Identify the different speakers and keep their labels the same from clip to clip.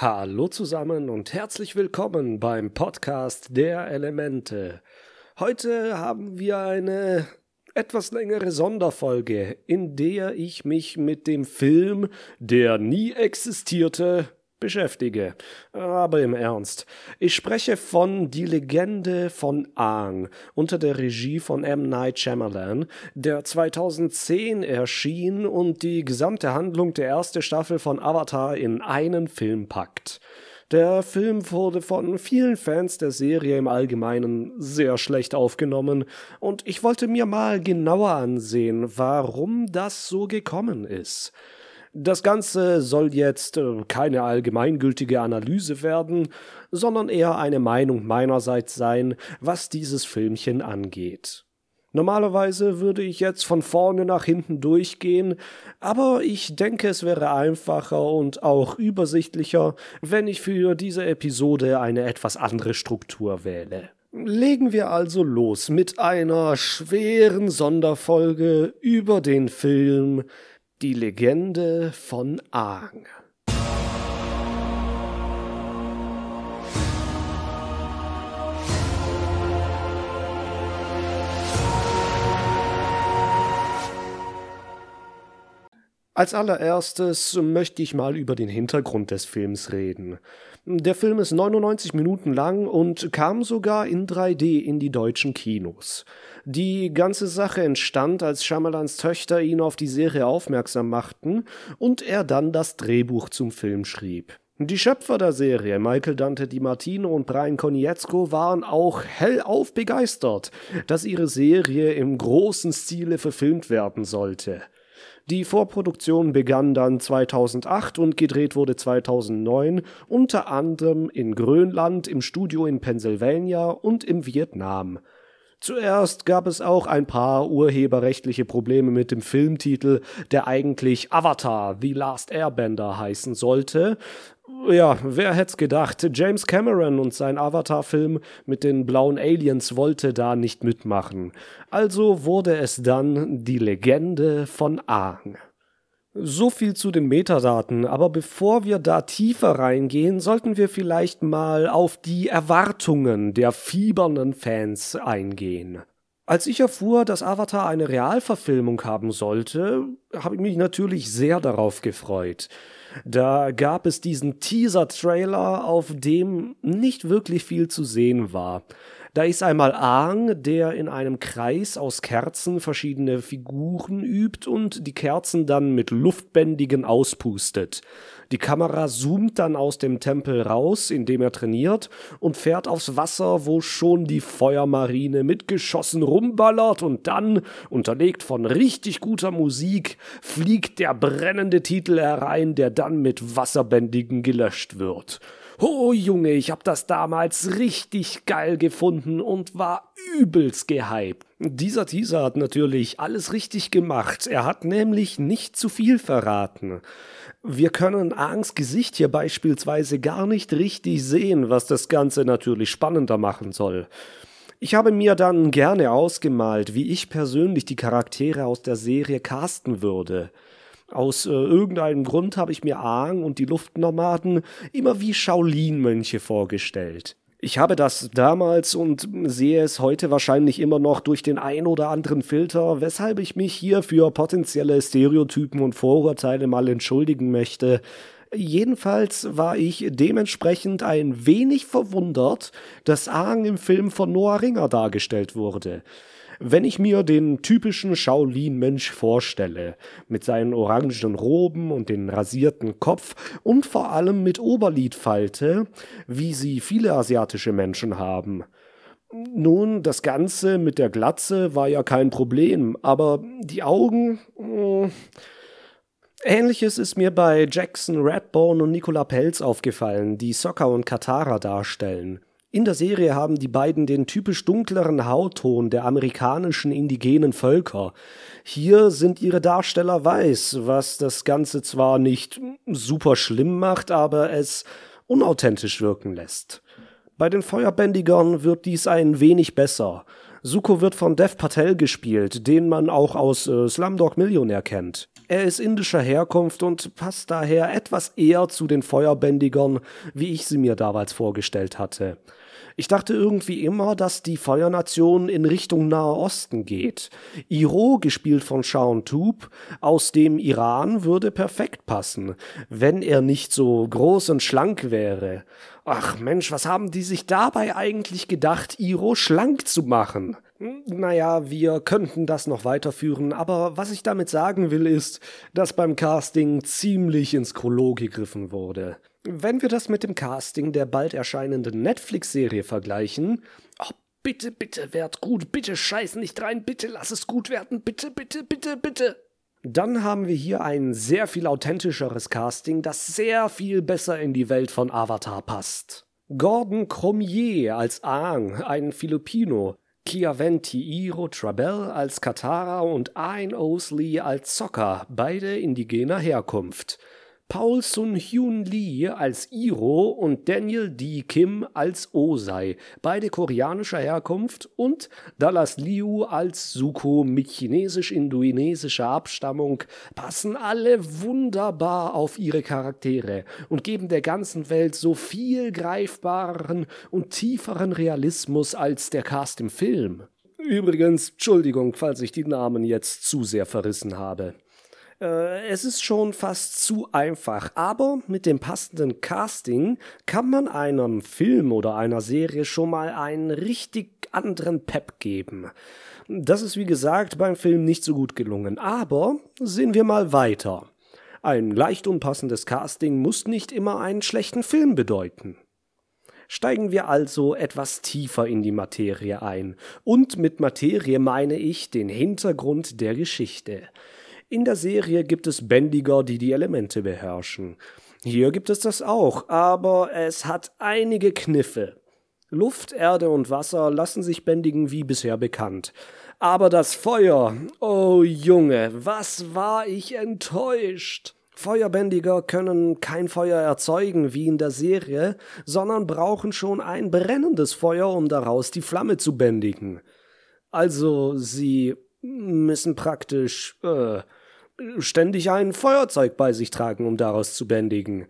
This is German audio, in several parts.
Speaker 1: Hallo zusammen und herzlich willkommen beim Podcast der Elemente. Heute haben wir eine etwas längere Sonderfolge, in der ich mich mit dem Film, der nie existierte, beschäftige. Aber im Ernst. Ich spreche von Die Legende von Aang unter der Regie von M. Night Shyamalan, der 2010 erschien und die gesamte Handlung der ersten Staffel von Avatar in einen Film packt. Der Film wurde von vielen Fans der Serie im Allgemeinen sehr schlecht aufgenommen, und ich wollte mir mal genauer ansehen, warum das so gekommen ist. Das Ganze soll jetzt äh, keine allgemeingültige Analyse werden, sondern eher eine Meinung meinerseits sein, was dieses Filmchen angeht. Normalerweise würde ich jetzt von vorne nach hinten durchgehen, aber ich denke, es wäre einfacher und auch übersichtlicher, wenn ich für diese Episode eine etwas andere Struktur wähle. Legen wir also los mit einer schweren Sonderfolge über den Film die Legende von Aang. Als allererstes möchte ich mal über den Hintergrund des Films reden. Der Film ist 99 Minuten lang und kam sogar in 3D in die deutschen Kinos. Die ganze Sache entstand, als Shyamalans Töchter ihn auf die Serie aufmerksam machten und er dann das Drehbuch zum Film schrieb. Die Schöpfer der Serie, Michael Dante Di Martino und Brian Konietzko, waren auch hellauf begeistert, dass ihre Serie im großen Stile verfilmt werden sollte. Die Vorproduktion begann dann 2008 und gedreht wurde 2009, unter anderem in Grönland, im Studio in Pennsylvania und im Vietnam. Zuerst gab es auch ein paar urheberrechtliche Probleme mit dem Filmtitel, der eigentlich Avatar The Last Airbender heißen sollte, ja, wer hätte gedacht? James Cameron und sein Avatar-Film mit den blauen Aliens wollte da nicht mitmachen. Also wurde es dann die Legende von Aang. So viel zu den Metadaten, aber bevor wir da tiefer reingehen, sollten wir vielleicht mal auf die Erwartungen der fiebernden Fans eingehen. Als ich erfuhr, dass Avatar eine Realverfilmung haben sollte, habe ich mich natürlich sehr darauf gefreut. Da gab es diesen Teaser-Trailer, auf dem nicht wirklich viel zu sehen war. Da ist einmal Aang, der in einem Kreis aus Kerzen verschiedene Figuren übt und die Kerzen dann mit Luftbändigen auspustet. Die Kamera zoomt dann aus dem Tempel raus, in dem er trainiert, und fährt aufs Wasser, wo schon die Feuermarine mit Geschossen rumballert und dann, unterlegt von richtig guter Musik, fliegt der brennende Titel herein, der dann mit Wasserbändigen gelöscht wird. Oh Junge, ich hab das damals richtig geil gefunden und war übelst gehypt. Dieser Teaser hat natürlich alles richtig gemacht. Er hat nämlich nicht zu viel verraten. Wir können Angs Gesicht hier beispielsweise gar nicht richtig sehen, was das Ganze natürlich spannender machen soll. Ich habe mir dann gerne ausgemalt, wie ich persönlich die Charaktere aus der Serie casten würde. Aus äh, irgendeinem Grund habe ich mir Aang und die Luftnomaden immer wie Shaolin-Mönche vorgestellt. Ich habe das damals und sehe es heute wahrscheinlich immer noch durch den ein oder anderen Filter, weshalb ich mich hier für potenzielle Stereotypen und Vorurteile mal entschuldigen möchte. Jedenfalls war ich dementsprechend ein wenig verwundert, dass Aang im Film von Noah Ringer dargestellt wurde. Wenn ich mir den typischen Shaolin-Mensch vorstelle, mit seinen orangen Roben und den rasierten Kopf und vor allem mit Oberlidfalte, wie sie viele asiatische Menschen haben, nun, das Ganze mit der Glatze war ja kein Problem, aber die Augen. Hm, Ähnliches ist mir bei Jackson Redbone und Nicola Pelz aufgefallen, die Soccer und Katara darstellen. In der Serie haben die beiden den typisch dunkleren Hautton der amerikanischen indigenen Völker. Hier sind ihre Darsteller weiß, was das Ganze zwar nicht super schlimm macht, aber es unauthentisch wirken lässt. Bei den Feuerbändigern wird dies ein wenig besser. Suko wird von Dev Patel gespielt, den man auch aus äh, Slumdog Millionär kennt. Er ist indischer Herkunft und passt daher etwas eher zu den Feuerbändigern, wie ich sie mir damals vorgestellt hatte. Ich dachte irgendwie immer, dass die Feuernation in Richtung Nahe Osten geht. Iro, gespielt von Shaun Toop, aus dem Iran, würde perfekt passen, wenn er nicht so groß und schlank wäre. Ach Mensch, was haben die sich dabei eigentlich gedacht, Iro schlank zu machen? Naja, wir könnten das noch weiterführen, aber was ich damit sagen will, ist, dass beim Casting ziemlich ins Kolo gegriffen wurde. Wenn wir das mit dem Casting der bald erscheinenden Netflix-Serie vergleichen, oh, bitte, bitte, werd gut, bitte scheiß nicht rein, bitte lass es gut werden, bitte, bitte, bitte, bitte. Dann haben wir hier ein sehr viel authentischeres Casting, das sehr viel besser in die Welt von Avatar passt. Gordon Cromier als Aang, ein Filipino, Chiaventi Iro Trabell als Katara und Ain Osley als Sokka, beide indigener Herkunft. Paul Sun-hyun Lee als Iro und Daniel D. Kim als Osei, beide koreanischer Herkunft, und Dallas Liu als Suko mit chinesisch-indonesischer Abstammung, passen alle wunderbar auf ihre Charaktere und geben der ganzen Welt so viel greifbareren und tieferen Realismus als der Cast im Film. Übrigens, Entschuldigung, falls ich die Namen jetzt zu sehr verrissen habe. Äh, es ist schon fast zu einfach, aber mit dem passenden Casting kann man einem Film oder einer Serie schon mal einen richtig anderen Pep geben. Das ist wie gesagt beim Film nicht so gut gelungen, aber sehen wir mal weiter. Ein leicht unpassendes Casting muss nicht immer einen schlechten Film bedeuten. Steigen wir also etwas tiefer in die Materie ein. Und mit Materie meine ich den Hintergrund der Geschichte. In der Serie gibt es Bändiger, die die Elemente beherrschen. Hier gibt es das auch, aber es hat einige Kniffe. Luft, Erde und Wasser lassen sich bändigen wie bisher bekannt. Aber das Feuer, oh Junge, was war ich enttäuscht. Feuerbändiger können kein Feuer erzeugen wie in der Serie, sondern brauchen schon ein brennendes Feuer, um daraus die Flamme zu bändigen. Also sie müssen praktisch äh, ständig ein Feuerzeug bei sich tragen, um daraus zu bändigen.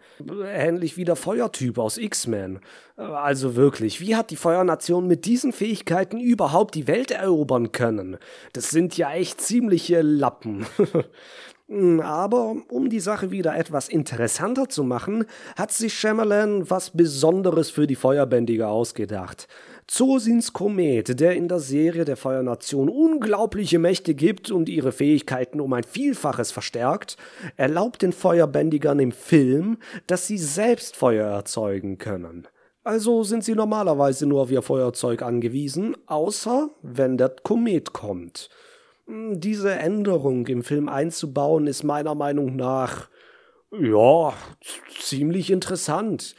Speaker 1: Ähnlich wie der Feuertyp aus X-Men. Also wirklich, wie hat die Feuernation mit diesen Fähigkeiten überhaupt die Welt erobern können? Das sind ja echt ziemliche Lappen. Aber um die Sache wieder etwas interessanter zu machen, hat sich Shyamalan was Besonderes für die Feuerbändiger ausgedacht. Zosins Komet, der in der Serie der Feuernation unglaubliche Mächte gibt und ihre Fähigkeiten um ein Vielfaches verstärkt, erlaubt den Feuerbändigern im Film, dass sie selbst Feuer erzeugen können. Also sind sie normalerweise nur auf ihr Feuerzeug angewiesen, außer wenn der Komet kommt. Hm, diese Änderung im Film einzubauen ist meiner Meinung nach ja ziemlich interessant.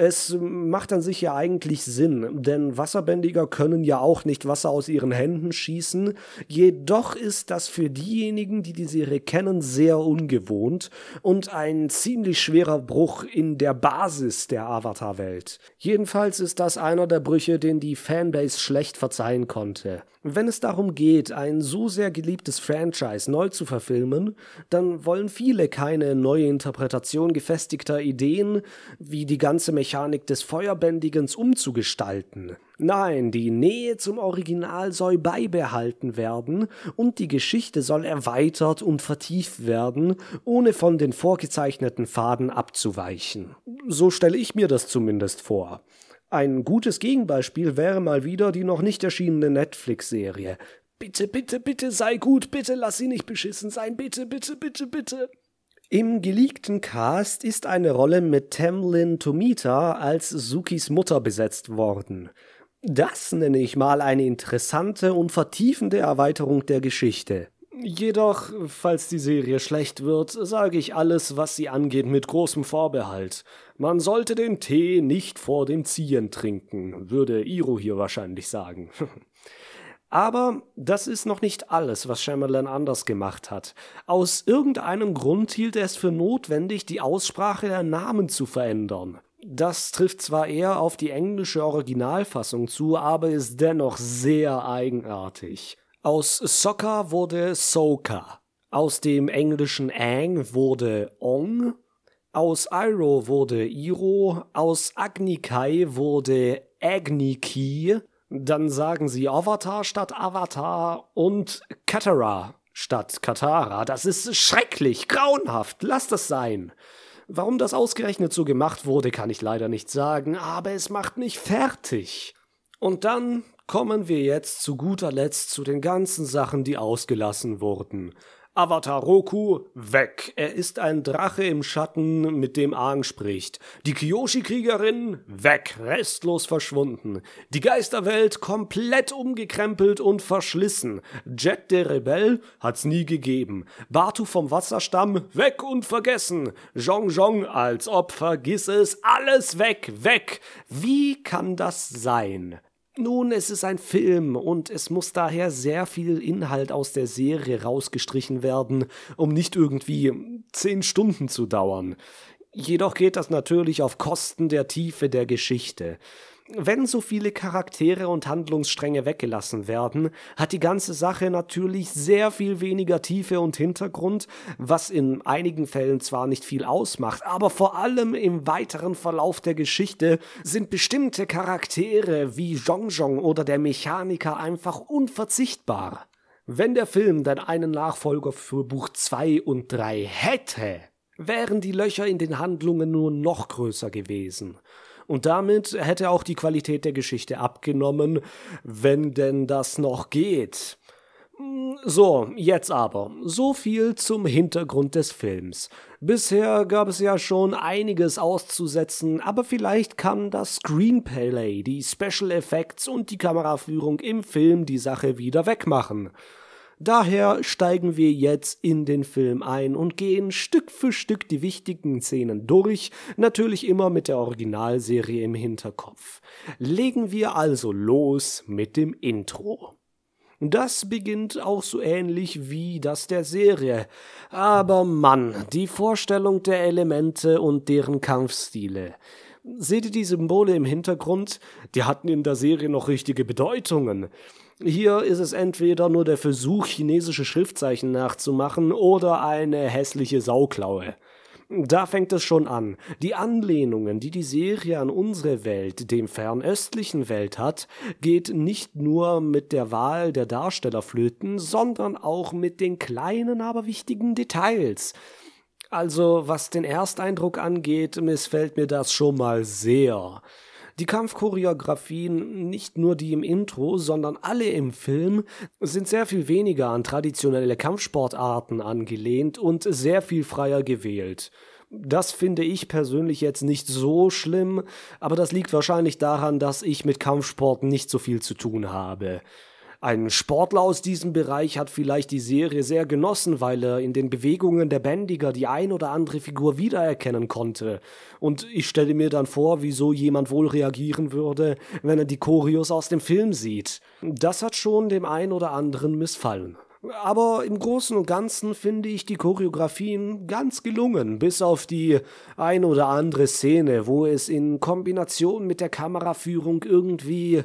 Speaker 1: Es macht an sich ja eigentlich Sinn, denn Wasserbändiger können ja auch nicht Wasser aus ihren Händen schießen, jedoch ist das für diejenigen, die die Serie kennen, sehr ungewohnt und ein ziemlich schwerer Bruch in der Basis der Avatar-Welt. Jedenfalls ist das einer der Brüche, den die Fanbase schlecht verzeihen konnte. Wenn es darum geht, ein so sehr geliebtes Franchise neu zu verfilmen, dann wollen viele keine neue Interpretation gefestigter Ideen, wie die ganze Mechanik des Feuerbändigens umzugestalten. Nein, die Nähe zum Original soll beibehalten werden und die Geschichte soll erweitert und vertieft werden, ohne von den vorgezeichneten Faden abzuweichen. So stelle ich mir das zumindest vor. Ein gutes Gegenbeispiel wäre mal wieder die noch nicht erschienene Netflix-Serie. Bitte, bitte, bitte sei gut, bitte lass sie nicht beschissen sein, bitte, bitte, bitte, bitte. Im geleakten Cast ist eine Rolle mit Tamlin Tomita als Sukis Mutter besetzt worden. Das nenne ich mal eine interessante und vertiefende Erweiterung der Geschichte. Jedoch, falls die Serie schlecht wird, sage ich alles, was sie angeht, mit großem Vorbehalt. Man sollte den Tee nicht vor dem Ziehen trinken, würde Iro hier wahrscheinlich sagen. Aber das ist noch nicht alles, was Shyamalan anders gemacht hat. Aus irgendeinem Grund hielt er es für notwendig, die Aussprache der Namen zu verändern. Das trifft zwar eher auf die englische Originalfassung zu, aber ist dennoch sehr eigenartig. Aus Soccer wurde Soka. Aus dem englischen Aang wurde Ong, aus Iroh wurde Iro, aus Agnikai wurde Agniki, dann sagen sie Avatar statt Avatar und Katara statt Katara. Das ist schrecklich, grauenhaft, lass das sein. Warum das ausgerechnet so gemacht wurde, kann ich leider nicht sagen, aber es macht mich fertig. Und dann kommen wir jetzt zu guter Letzt zu den ganzen Sachen, die ausgelassen wurden. Avatar Roku weg. Er ist ein Drache im Schatten, mit dem Aang spricht. Die Kyoshi-Kriegerin weg, restlos verschwunden. Die Geisterwelt komplett umgekrempelt und verschlissen. Jet der Rebell hat's nie gegeben. Batu vom Wasserstamm weg und vergessen. Zhong Zhong als ob vergiss es, alles weg, weg. Wie kann das sein? Nun, es ist ein Film und es muss daher sehr viel Inhalt aus der Serie rausgestrichen werden, um nicht irgendwie zehn Stunden zu dauern. Jedoch geht das natürlich auf Kosten der Tiefe der Geschichte. Wenn so viele Charaktere und Handlungsstränge weggelassen werden, hat die ganze Sache natürlich sehr viel weniger Tiefe und Hintergrund, was in einigen Fällen zwar nicht viel ausmacht, aber vor allem im weiteren Verlauf der Geschichte sind bestimmte Charaktere wie Zhong oder der Mechaniker einfach unverzichtbar. Wenn der Film dann einen Nachfolger für Buch 2 und 3 hätte, wären die Löcher in den Handlungen nur noch größer gewesen. Und damit hätte auch die Qualität der Geschichte abgenommen, wenn denn das noch geht. So, jetzt aber. So viel zum Hintergrund des Films. Bisher gab es ja schon einiges auszusetzen, aber vielleicht kann das Screenplay, die Special Effects und die Kameraführung im Film die Sache wieder wegmachen. Daher steigen wir jetzt in den Film ein und gehen Stück für Stück die wichtigen Szenen durch, natürlich immer mit der Originalserie im Hinterkopf. Legen wir also los mit dem Intro. Das beginnt auch so ähnlich wie das der Serie. Aber Mann, die Vorstellung der Elemente und deren Kampfstile. Seht ihr die Symbole im Hintergrund? Die hatten in der Serie noch richtige Bedeutungen. Hier ist es entweder nur der Versuch, chinesische Schriftzeichen nachzumachen oder eine hässliche Sauklaue. Da fängt es schon an. Die Anlehnungen, die die Serie an unsere Welt, dem fernöstlichen Welt hat, geht nicht nur mit der Wahl der Darsteller flöten, sondern auch mit den kleinen, aber wichtigen Details. Also, was den Ersteindruck angeht, missfällt mir das schon mal sehr. Die Kampfchoreografien, nicht nur die im Intro, sondern alle im Film, sind sehr viel weniger an traditionelle Kampfsportarten angelehnt und sehr viel freier gewählt. Das finde ich persönlich jetzt nicht so schlimm, aber das liegt wahrscheinlich daran, dass ich mit Kampfsporten nicht so viel zu tun habe. Ein Sportler aus diesem Bereich hat vielleicht die Serie sehr genossen, weil er in den Bewegungen der Bändiger die ein oder andere Figur wiedererkennen konnte. Und ich stelle mir dann vor, wieso jemand wohl reagieren würde, wenn er die Choreos aus dem Film sieht. Das hat schon dem ein oder anderen missfallen. Aber im Großen und Ganzen finde ich die Choreografien ganz gelungen, bis auf die ein oder andere Szene, wo es in Kombination mit der Kameraführung irgendwie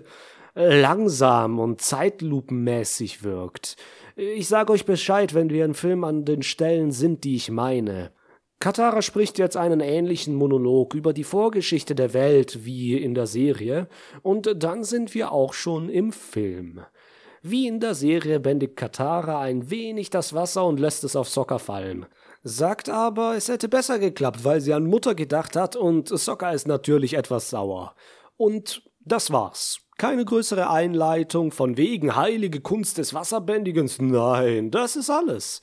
Speaker 1: langsam und zeitlupenmäßig wirkt. Ich sage euch Bescheid, wenn wir im Film an den Stellen sind, die ich meine. Katara spricht jetzt einen ähnlichen Monolog über die Vorgeschichte der Welt wie in der Serie, und dann sind wir auch schon im Film. Wie in der Serie bändigt Katara ein wenig das Wasser und lässt es auf Sokka fallen. Sagt aber, es hätte besser geklappt, weil sie an Mutter gedacht hat und Sokka ist natürlich etwas sauer. Und das war's. Keine größere Einleitung von wegen heilige Kunst des Wasserbändigens. Nein, das ist alles.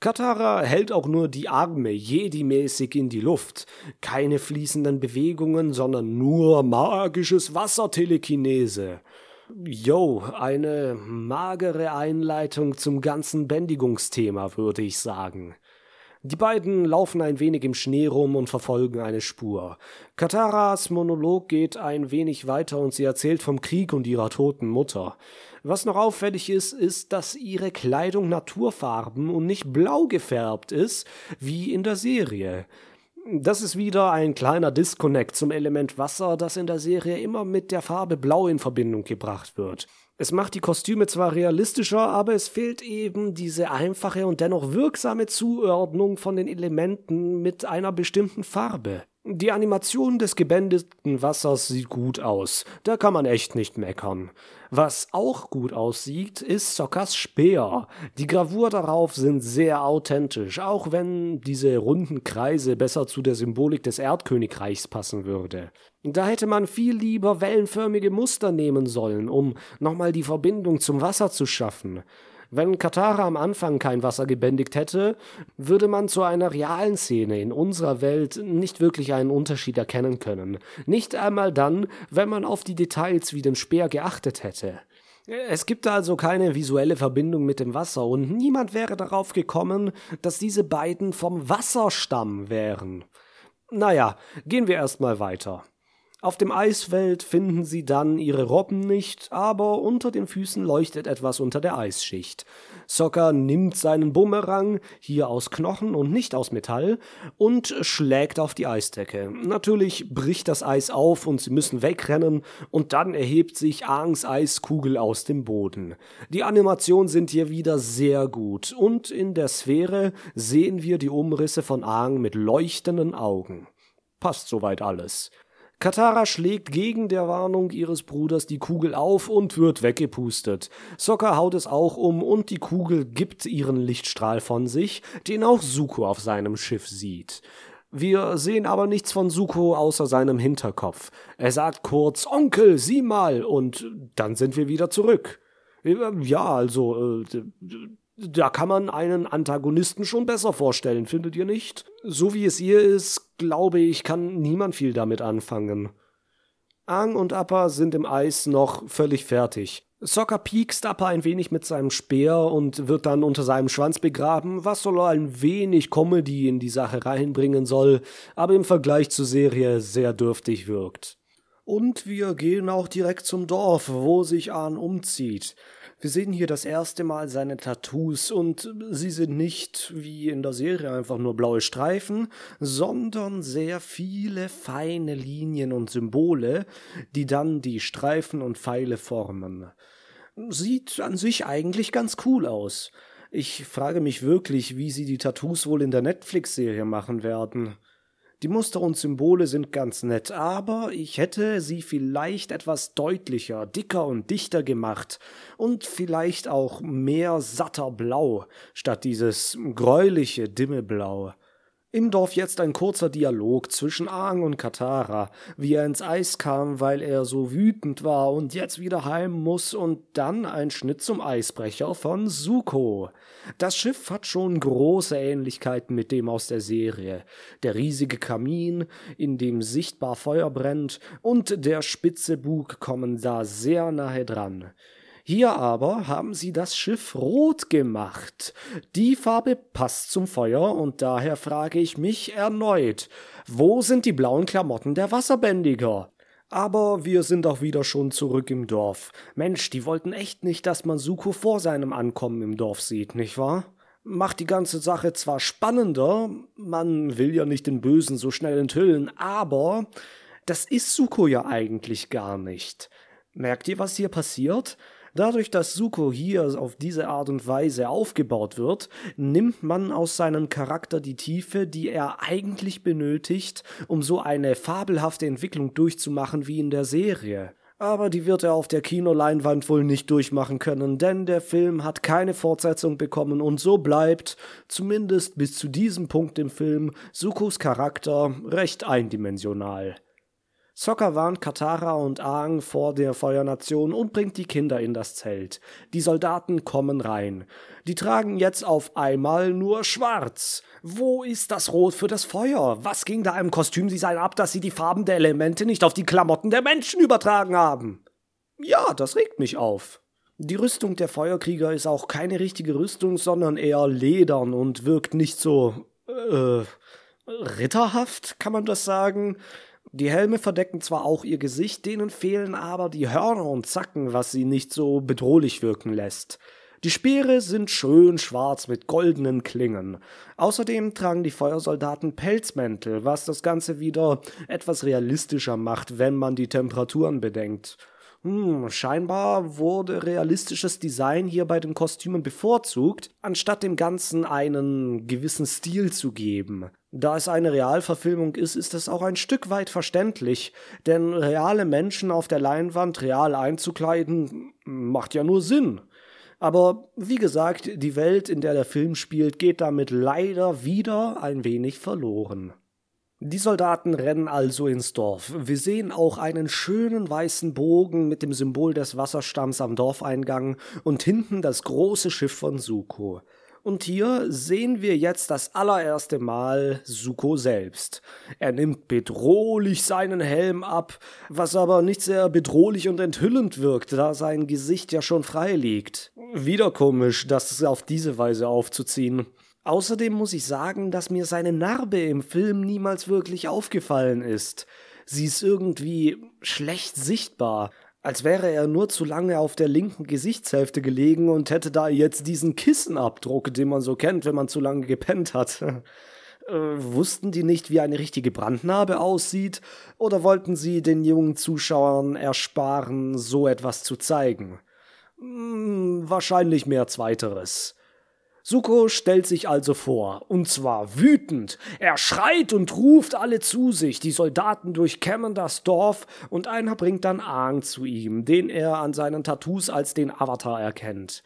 Speaker 1: Katara hält auch nur die Arme Jedi-mäßig in die Luft. Keine fließenden Bewegungen, sondern nur magisches Wassertelekinese. Yo, eine magere Einleitung zum ganzen Bändigungsthema, würde ich sagen. Die beiden laufen ein wenig im Schnee rum und verfolgen eine Spur. Kataras Monolog geht ein wenig weiter und sie erzählt vom Krieg und ihrer toten Mutter. Was noch auffällig ist, ist, dass ihre Kleidung naturfarben und nicht blau gefärbt ist, wie in der Serie. Das ist wieder ein kleiner Disconnect zum Element Wasser, das in der Serie immer mit der Farbe Blau in Verbindung gebracht wird. Es macht die Kostüme zwar realistischer, aber es fehlt eben diese einfache und dennoch wirksame Zuordnung von den Elementen mit einer bestimmten Farbe. Die Animation des gebändeten Wassers sieht gut aus, da kann man echt nicht meckern. Was auch gut aussieht, ist Sockers Speer. Die Gravur darauf sind sehr authentisch, auch wenn diese runden Kreise besser zu der Symbolik des Erdkönigreichs passen würde. Da hätte man viel lieber wellenförmige Muster nehmen sollen, um nochmal die Verbindung zum Wasser zu schaffen. Wenn Katara am Anfang kein Wasser gebändigt hätte, würde man zu einer realen Szene in unserer Welt nicht wirklich einen Unterschied erkennen können. Nicht einmal dann, wenn man auf die Details wie den Speer geachtet hätte. Es gibt also keine visuelle Verbindung mit dem Wasser und niemand wäre darauf gekommen, dass diese beiden vom Wasserstamm wären. Naja, gehen wir erstmal weiter. Auf dem Eisfeld finden sie dann ihre Robben nicht, aber unter den Füßen leuchtet etwas unter der Eisschicht. Sokka nimmt seinen Bumerang, hier aus Knochen und nicht aus Metall, und schlägt auf die Eisdecke. Natürlich bricht das Eis auf und sie müssen wegrennen, und dann erhebt sich Aangs Eiskugel aus dem Boden. Die Animationen sind hier wieder sehr gut, und in der Sphäre sehen wir die Umrisse von Aang mit leuchtenden Augen. Passt soweit alles. Katara schlägt gegen der Warnung ihres Bruders die Kugel auf und wird weggepustet. Sokka haut es auch um und die Kugel gibt ihren Lichtstrahl von sich, den auch Suko auf seinem Schiff sieht. Wir sehen aber nichts von Suko außer seinem Hinterkopf. Er sagt kurz Onkel, sieh mal, und dann sind wir wieder zurück. Ja, also, äh, da kann man einen Antagonisten schon besser vorstellen, findet ihr nicht? So wie es hier ist, glaube ich, kann niemand viel damit anfangen. Ang und Appa sind im Eis noch völlig fertig. Sokka piekst Appa ein wenig mit seinem Speer und wird dann unter seinem Schwanz begraben, was soll ein wenig Comedy in die Sache reinbringen soll, aber im Vergleich zur Serie sehr dürftig wirkt. Und wir gehen auch direkt zum Dorf, wo sich Ahn umzieht. Wir sehen hier das erste Mal seine Tattoos und sie sind nicht wie in der Serie einfach nur blaue Streifen, sondern sehr viele feine Linien und Symbole, die dann die Streifen und Pfeile formen. Sieht an sich eigentlich ganz cool aus. Ich frage mich wirklich, wie sie die Tattoos wohl in der Netflix-Serie machen werden. Die Muster und Symbole sind ganz nett, aber ich hätte sie vielleicht etwas deutlicher, dicker und dichter gemacht und vielleicht auch mehr satter Blau statt dieses gräuliche, dimme Blau. Im Dorf jetzt ein kurzer Dialog zwischen Aang und Katara, wie er ins Eis kam, weil er so wütend war und jetzt wieder heim muss, und dann ein Schnitt zum Eisbrecher von Suko. Das Schiff hat schon große Ähnlichkeiten mit dem aus der Serie. Der riesige Kamin, in dem sichtbar Feuer brennt, und der spitze Bug kommen da sehr nahe dran. Hier aber haben sie das Schiff rot gemacht. Die Farbe passt zum Feuer und daher frage ich mich erneut, wo sind die blauen Klamotten der Wasserbändiger? Aber wir sind auch wieder schon zurück im Dorf. Mensch, die wollten echt nicht, dass man Suko vor seinem Ankommen im Dorf sieht, nicht wahr? Macht die ganze Sache zwar spannender, man will ja nicht den Bösen so schnell enthüllen, aber das ist Suko ja eigentlich gar nicht. Merkt ihr, was hier passiert? Dadurch, dass Suko hier auf diese Art und Weise aufgebaut wird, nimmt man aus seinem Charakter die Tiefe, die er eigentlich benötigt, um so eine fabelhafte Entwicklung durchzumachen wie in der Serie. Aber die wird er auf der Kinoleinwand wohl nicht durchmachen können, denn der Film hat keine Fortsetzung bekommen und so bleibt, zumindest bis zu diesem Punkt im Film, Sukos Charakter recht eindimensional. Sokka warnt Katara und Aang vor der Feuernation und bringt die Kinder in das Zelt. Die Soldaten kommen rein. Die tragen jetzt auf einmal nur schwarz. Wo ist das Rot für das Feuer? Was ging da im Kostümdesign ab, dass sie die Farben der Elemente nicht auf die Klamotten der Menschen übertragen haben? Ja, das regt mich auf. Die Rüstung der Feuerkrieger ist auch keine richtige Rüstung, sondern eher ledern und wirkt nicht so äh, ritterhaft, kann man das sagen? Die Helme verdecken zwar auch ihr Gesicht, denen fehlen aber die Hörner und Zacken, was sie nicht so bedrohlich wirken lässt. Die Speere sind schön schwarz mit goldenen Klingen. Außerdem tragen die Feuersoldaten Pelzmäntel, was das Ganze wieder etwas realistischer macht, wenn man die Temperaturen bedenkt. Hm, scheinbar wurde realistisches Design hier bei den Kostümen bevorzugt, anstatt dem Ganzen einen gewissen Stil zu geben. Da es eine Realverfilmung ist, ist es auch ein Stück weit verständlich, denn reale Menschen auf der Leinwand real einzukleiden, macht ja nur Sinn. Aber wie gesagt, die Welt, in der der Film spielt, geht damit leider wieder ein wenig verloren. Die Soldaten rennen also ins Dorf. Wir sehen auch einen schönen weißen Bogen mit dem Symbol des Wasserstamms am Dorfeingang und hinten das große Schiff von Suko. Und hier sehen wir jetzt das allererste Mal Suko selbst. Er nimmt bedrohlich seinen Helm ab, was aber nicht sehr bedrohlich und enthüllend wirkt, da sein Gesicht ja schon frei liegt. Wieder komisch, das auf diese Weise aufzuziehen. Außerdem muss ich sagen, dass mir seine Narbe im Film niemals wirklich aufgefallen ist. Sie ist irgendwie schlecht sichtbar, als wäre er nur zu lange auf der linken Gesichtshälfte gelegen und hätte da jetzt diesen Kissenabdruck, den man so kennt, wenn man zu lange gepennt hat. äh, wussten die nicht, wie eine richtige Brandnarbe aussieht, oder wollten sie den jungen Zuschauern ersparen, so etwas zu zeigen? Hm, wahrscheinlich mehr zweiteres. Suko stellt sich also vor, und zwar wütend. Er schreit und ruft alle zu sich. Die Soldaten durchkämmen das Dorf und einer bringt dann Aang zu ihm, den er an seinen Tattoos als den Avatar erkennt.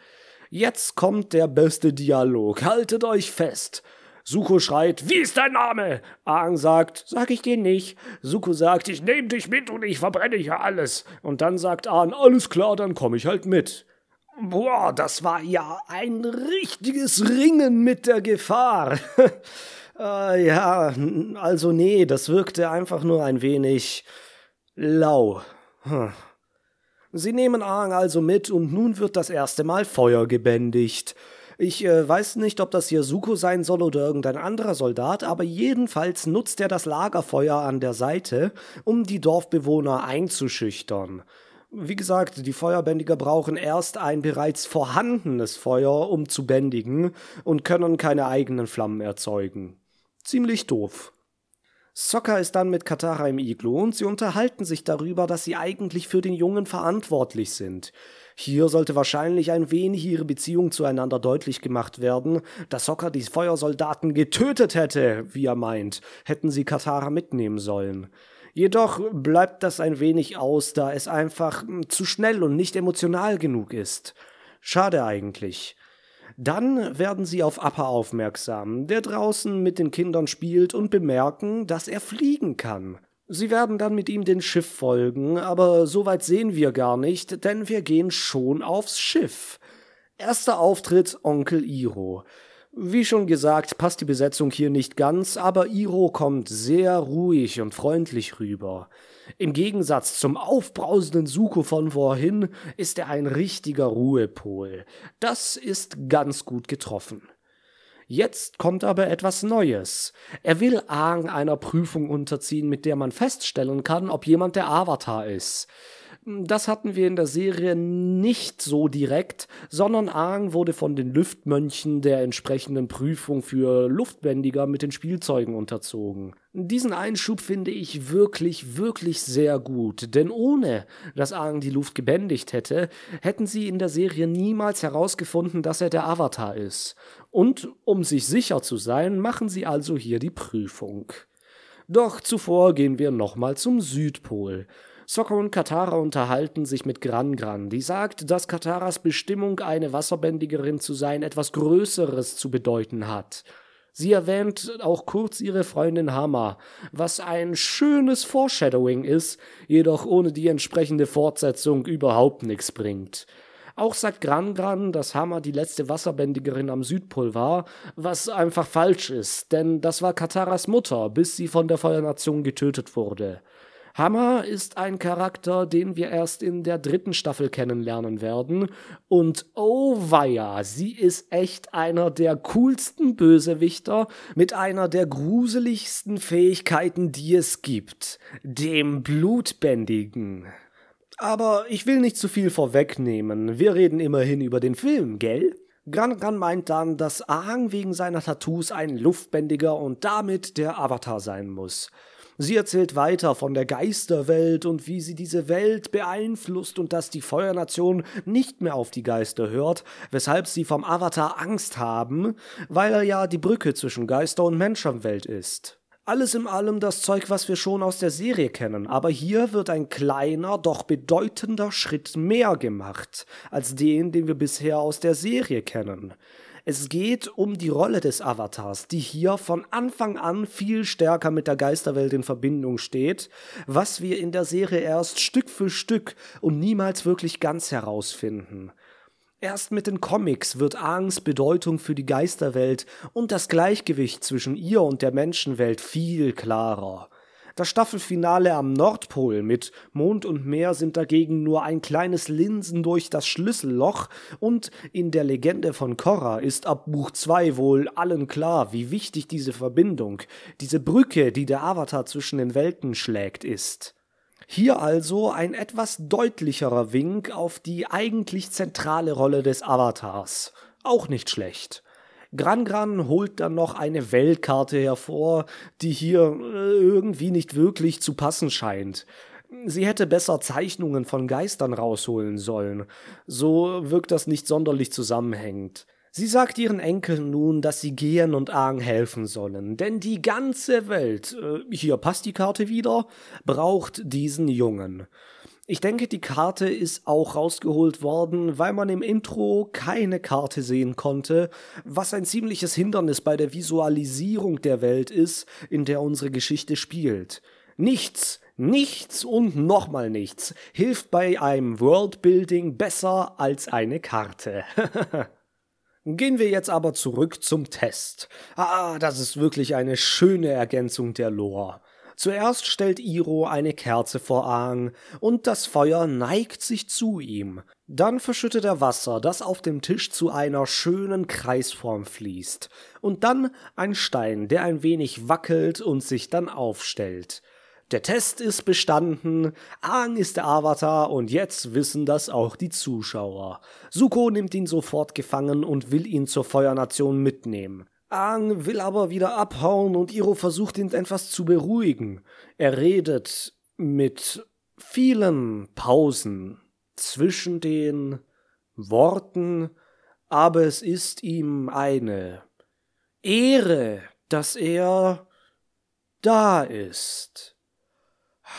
Speaker 1: Jetzt kommt der beste Dialog. Haltet euch fest. Suko schreit, wie ist dein Name? Aang sagt, sag ich dir nicht. Suko sagt, ich nehm dich mit und ich verbrenne hier alles. Und dann sagt Aang, alles klar, dann komm ich halt mit. Boah, das war ja ein richtiges Ringen mit der Gefahr. äh, ja, also nee, das wirkte einfach nur ein wenig lau. Hm. Sie nehmen Aang also mit und nun wird das erste Mal Feuer gebändigt. Ich äh, weiß nicht, ob das Yasuko sein soll oder irgendein anderer Soldat, aber jedenfalls nutzt er das Lagerfeuer an der Seite, um die Dorfbewohner einzuschüchtern. Wie gesagt, die Feuerbändiger brauchen erst ein bereits vorhandenes Feuer, um zu bändigen, und können keine eigenen Flammen erzeugen. Ziemlich doof. Sokka ist dann mit Katara im Iglu und sie unterhalten sich darüber, dass sie eigentlich für den Jungen verantwortlich sind. Hier sollte wahrscheinlich ein wenig ihre Beziehung zueinander deutlich gemacht werden, dass Sokka die Feuersoldaten getötet hätte, wie er meint, hätten sie Katara mitnehmen sollen. Jedoch bleibt das ein wenig aus, da es einfach hm, zu schnell und nicht emotional genug ist. Schade eigentlich. Dann werden sie auf Appa aufmerksam, der draußen mit den Kindern spielt und bemerken, dass er fliegen kann. Sie werden dann mit ihm den Schiff folgen, aber so weit sehen wir gar nicht, denn wir gehen schon aufs Schiff. Erster Auftritt Onkel Iro. Wie schon gesagt, passt die Besetzung hier nicht ganz, aber Iro kommt sehr ruhig und freundlich rüber. Im Gegensatz zum aufbrausenden Suko von vorhin ist er ein richtiger Ruhepol. Das ist ganz gut getroffen. Jetzt kommt aber etwas Neues. Er will Aang einer Prüfung unterziehen, mit der man feststellen kann, ob jemand der Avatar ist. Das hatten wir in der Serie nicht so direkt, sondern Aang wurde von den Lüftmönchen der entsprechenden Prüfung für Luftbändiger mit den Spielzeugen unterzogen. Diesen Einschub finde ich wirklich, wirklich sehr gut, denn ohne dass Aang die Luft gebändigt hätte, hätten sie in der Serie niemals herausgefunden, dass er der Avatar ist. Und um sich sicher zu sein, machen sie also hier die Prüfung. Doch zuvor gehen wir nochmal zum Südpol. Sokka und Katara unterhalten sich mit Gran Gran, die sagt, dass Kataras Bestimmung, eine Wasserbändigerin zu sein, etwas Größeres zu bedeuten hat. Sie erwähnt auch kurz ihre Freundin Hama, was ein schönes Foreshadowing ist, jedoch ohne die entsprechende Fortsetzung überhaupt nichts bringt. Auch sagt Gran Gran, dass Hama die letzte Wasserbändigerin am Südpol war, was einfach falsch ist, denn das war Kataras Mutter, bis sie von der Feuernation getötet wurde. Hammer ist ein Charakter, den wir erst in der dritten Staffel kennenlernen werden. Und oh weia, sie ist echt einer der coolsten Bösewichter mit einer der gruseligsten Fähigkeiten, die es gibt. Dem Blutbändigen. Aber ich will nicht zu viel vorwegnehmen. Wir reden immerhin über den Film, gell? Gran Gran meint dann, dass Aang wegen seiner Tattoos ein Luftbändiger und damit der Avatar sein muss. Sie erzählt weiter von der Geisterwelt und wie sie diese Welt beeinflusst und dass die Feuernation nicht mehr auf die Geister hört, weshalb sie vom Avatar Angst haben, weil er ja die Brücke zwischen Geister- und Menschenwelt ist. Alles in allem das Zeug, was wir schon aus der Serie kennen, aber hier wird ein kleiner, doch bedeutender Schritt mehr gemacht als den, den wir bisher aus der Serie kennen. Es geht um die Rolle des Avatars, die hier von Anfang an viel stärker mit der Geisterwelt in Verbindung steht, was wir in der Serie erst Stück für Stück und niemals wirklich ganz herausfinden. Erst mit den Comics wird Aangs Bedeutung für die Geisterwelt und das Gleichgewicht zwischen ihr und der Menschenwelt viel klarer. Das Staffelfinale am Nordpol mit Mond und Meer sind dagegen nur ein kleines Linsen durch das Schlüsselloch und in der Legende von Korra ist ab Buch 2 wohl allen klar, wie wichtig diese Verbindung, diese Brücke, die der Avatar zwischen den Welten schlägt, ist. Hier also ein etwas deutlicherer Wink auf die eigentlich zentrale Rolle des Avatars. Auch nicht schlecht. Gran Gran holt dann noch eine Weltkarte hervor, die hier äh, irgendwie nicht wirklich zu passen scheint. Sie hätte besser Zeichnungen von Geistern rausholen sollen. So wirkt das nicht sonderlich zusammenhängend. Sie sagt ihren Enkeln nun, dass sie Gehen und Aang helfen sollen, denn die ganze Welt, äh, hier passt die Karte wieder, braucht diesen Jungen. Ich denke, die Karte ist auch rausgeholt worden, weil man im Intro keine Karte sehen konnte, was ein ziemliches Hindernis bei der Visualisierung der Welt ist, in der unsere Geschichte spielt. Nichts, nichts und nochmal nichts hilft bei einem Worldbuilding besser als eine Karte. Gehen wir jetzt aber zurück zum Test. Ah, das ist wirklich eine schöne Ergänzung der Lore. Zuerst stellt Iro eine Kerze vor Aang, und das Feuer neigt sich zu ihm. Dann verschüttet er Wasser, das auf dem Tisch zu einer schönen Kreisform fließt, und dann ein Stein, der ein wenig wackelt und sich dann aufstellt. Der Test ist bestanden, Aang ist der Avatar und jetzt wissen das auch die Zuschauer. Suko nimmt ihn sofort gefangen und will ihn zur Feuernation mitnehmen. Aang will aber wieder abhauen und Iro versucht ihn etwas zu beruhigen. Er redet mit vielen Pausen zwischen den Worten, aber es ist ihm eine Ehre, dass er da ist.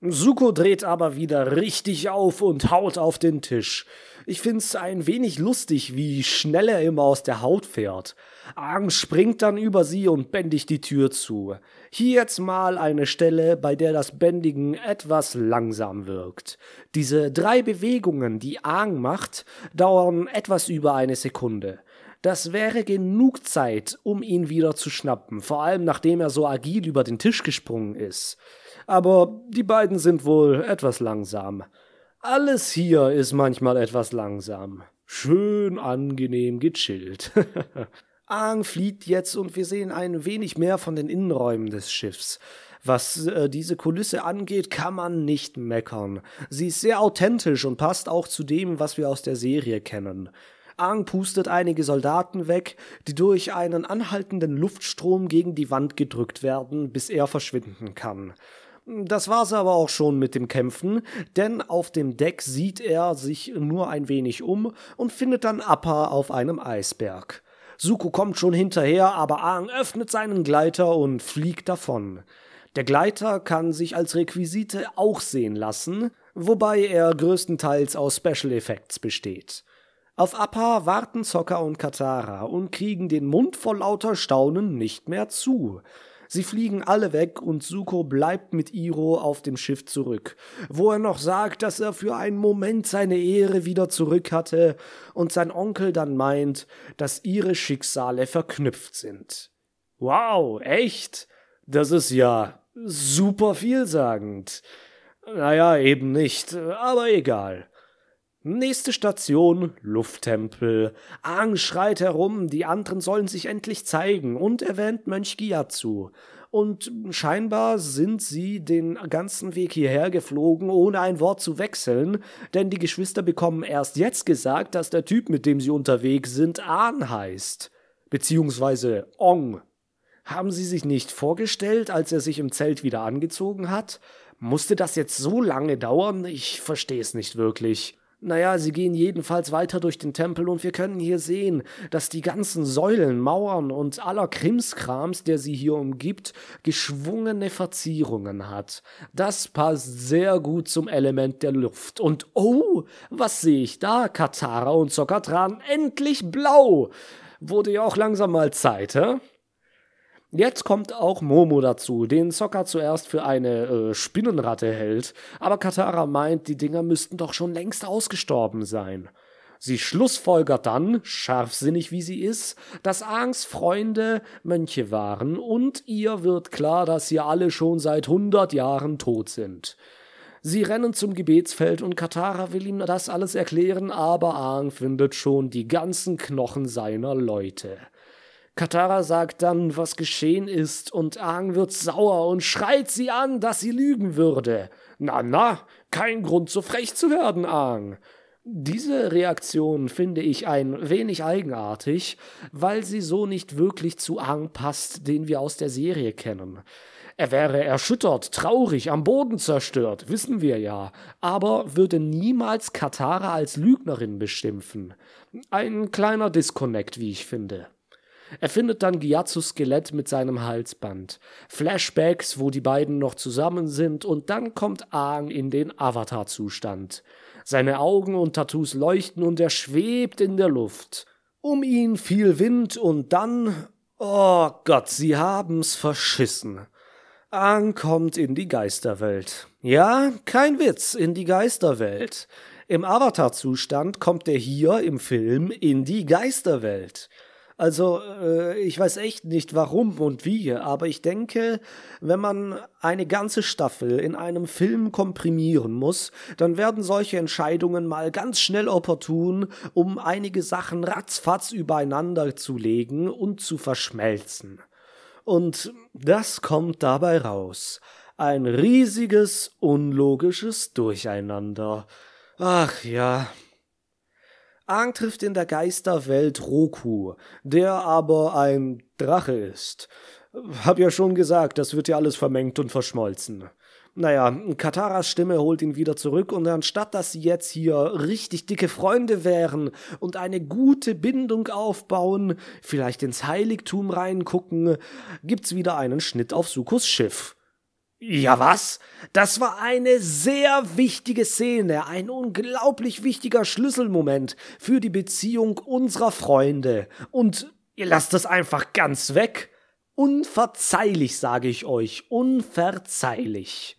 Speaker 1: Suko dreht aber wieder richtig auf und haut auf den Tisch. Ich find's ein wenig lustig, wie schnell er immer aus der Haut fährt. Aang springt dann über sie und bändigt die Tür zu. Hier jetzt mal eine Stelle, bei der das Bändigen etwas langsam wirkt. Diese drei Bewegungen, die Aang macht, dauern etwas über eine Sekunde. Das wäre genug Zeit, um ihn wieder zu schnappen, vor allem nachdem er so agil über den Tisch gesprungen ist. Aber die beiden sind wohl etwas langsam. Alles hier ist manchmal etwas langsam. Schön angenehm gechillt. Aang flieht jetzt und wir sehen ein wenig mehr von den Innenräumen des Schiffs. Was äh, diese Kulisse angeht, kann man nicht meckern. Sie ist sehr authentisch und passt auch zu dem, was wir aus der Serie kennen. Aang pustet einige Soldaten weg, die durch einen anhaltenden Luftstrom gegen die Wand gedrückt werden, bis er verschwinden kann. Das war's aber auch schon mit dem Kämpfen, denn auf dem Deck sieht er sich nur ein wenig um und findet dann Appa auf einem Eisberg. Suko kommt schon hinterher, aber Aang öffnet seinen Gleiter und fliegt davon. Der Gleiter kann sich als Requisite auch sehen lassen, wobei er größtenteils aus Special Effects besteht. Auf Appa warten Zocker und Katara und kriegen den Mund vor lauter Staunen nicht mehr zu. Sie fliegen alle weg und Suko bleibt mit Iro auf dem Schiff zurück, wo er noch sagt, dass er für einen Moment seine Ehre wieder zurück hatte und sein Onkel dann meint, dass ihre Schicksale verknüpft sind. Wow, echt? Das ist ja super vielsagend. Naja, eben nicht, aber egal. Nächste Station, Lufttempel. Aang schreit herum, die anderen sollen sich endlich zeigen und erwähnt Mönch Gyatso. Und scheinbar sind sie den ganzen Weg hierher geflogen, ohne ein Wort zu wechseln, denn die Geschwister bekommen erst jetzt gesagt, dass der Typ, mit dem sie unterwegs sind, Ahn heißt. Beziehungsweise Ong. Haben Sie sich nicht vorgestellt, als er sich im Zelt wieder angezogen hat? Musste das jetzt so lange dauern? Ich verstehe es nicht wirklich. Naja, sie gehen jedenfalls weiter durch den Tempel und wir können hier sehen, dass die ganzen Säulen, Mauern und aller Krimskrams, der sie hier umgibt, geschwungene Verzierungen hat. Das passt sehr gut zum Element der Luft. Und oh, was sehe ich da? Katara und Sokatran endlich blau! Wurde ja auch langsam mal Zeit, hä? Jetzt kommt auch Momo dazu, den Sokka zuerst für eine äh, Spinnenratte hält, aber Katara meint, die Dinger müssten doch schon längst ausgestorben sein. Sie schlussfolgert dann, scharfsinnig wie sie ist, dass Angs Freunde Mönche waren und ihr wird klar, dass sie alle schon seit hundert Jahren tot sind. Sie rennen zum Gebetsfeld und Katara will ihm das alles erklären, aber Aang findet schon die ganzen Knochen seiner Leute. Katara sagt dann, was geschehen ist, und Aang wird sauer und schreit sie an, dass sie lügen würde. Na, na, kein Grund, so frech zu werden, Aang. Diese Reaktion finde ich ein wenig eigenartig, weil sie so nicht wirklich zu Aang passt, den wir aus der Serie kennen. Er wäre erschüttert, traurig, am Boden zerstört, wissen wir ja, aber würde niemals Katara als Lügnerin beschimpfen. Ein kleiner Disconnect, wie ich finde. Er findet dann Gyatsus Skelett mit seinem Halsband. Flashbacks, wo die beiden noch zusammen sind, und dann kommt Aang in den Avatar-Zustand. Seine Augen und Tattoos leuchten und er schwebt in der Luft. Um ihn viel Wind und dann. Oh Gott, sie haben's verschissen. Aang kommt in die Geisterwelt. Ja, kein Witz, in die Geisterwelt. Im Avatar-Zustand kommt er hier im Film in die Geisterwelt. Also äh, ich weiß echt nicht warum und wie, aber ich denke, wenn man eine ganze Staffel in einem Film komprimieren muss, dann werden solche Entscheidungen mal ganz schnell opportun, um einige Sachen ratzfatz übereinander zu legen und zu verschmelzen. Und das kommt dabei raus. Ein riesiges, unlogisches Durcheinander. Ach ja, Aang trifft in der Geisterwelt Roku, der aber ein Drache ist. Hab ja schon gesagt, das wird ja alles vermengt und verschmolzen. Naja, Kataras Stimme holt ihn wieder zurück und anstatt dass sie jetzt hier richtig dicke Freunde wären und eine gute Bindung aufbauen, vielleicht ins Heiligtum reingucken, gibt's wieder einen Schnitt auf Sukos Schiff. Ja, was? Das war eine sehr wichtige Szene, ein unglaublich wichtiger Schlüsselmoment für die Beziehung unserer Freunde. Und ihr lasst es einfach ganz weg? Unverzeihlich, sage ich euch, unverzeihlich.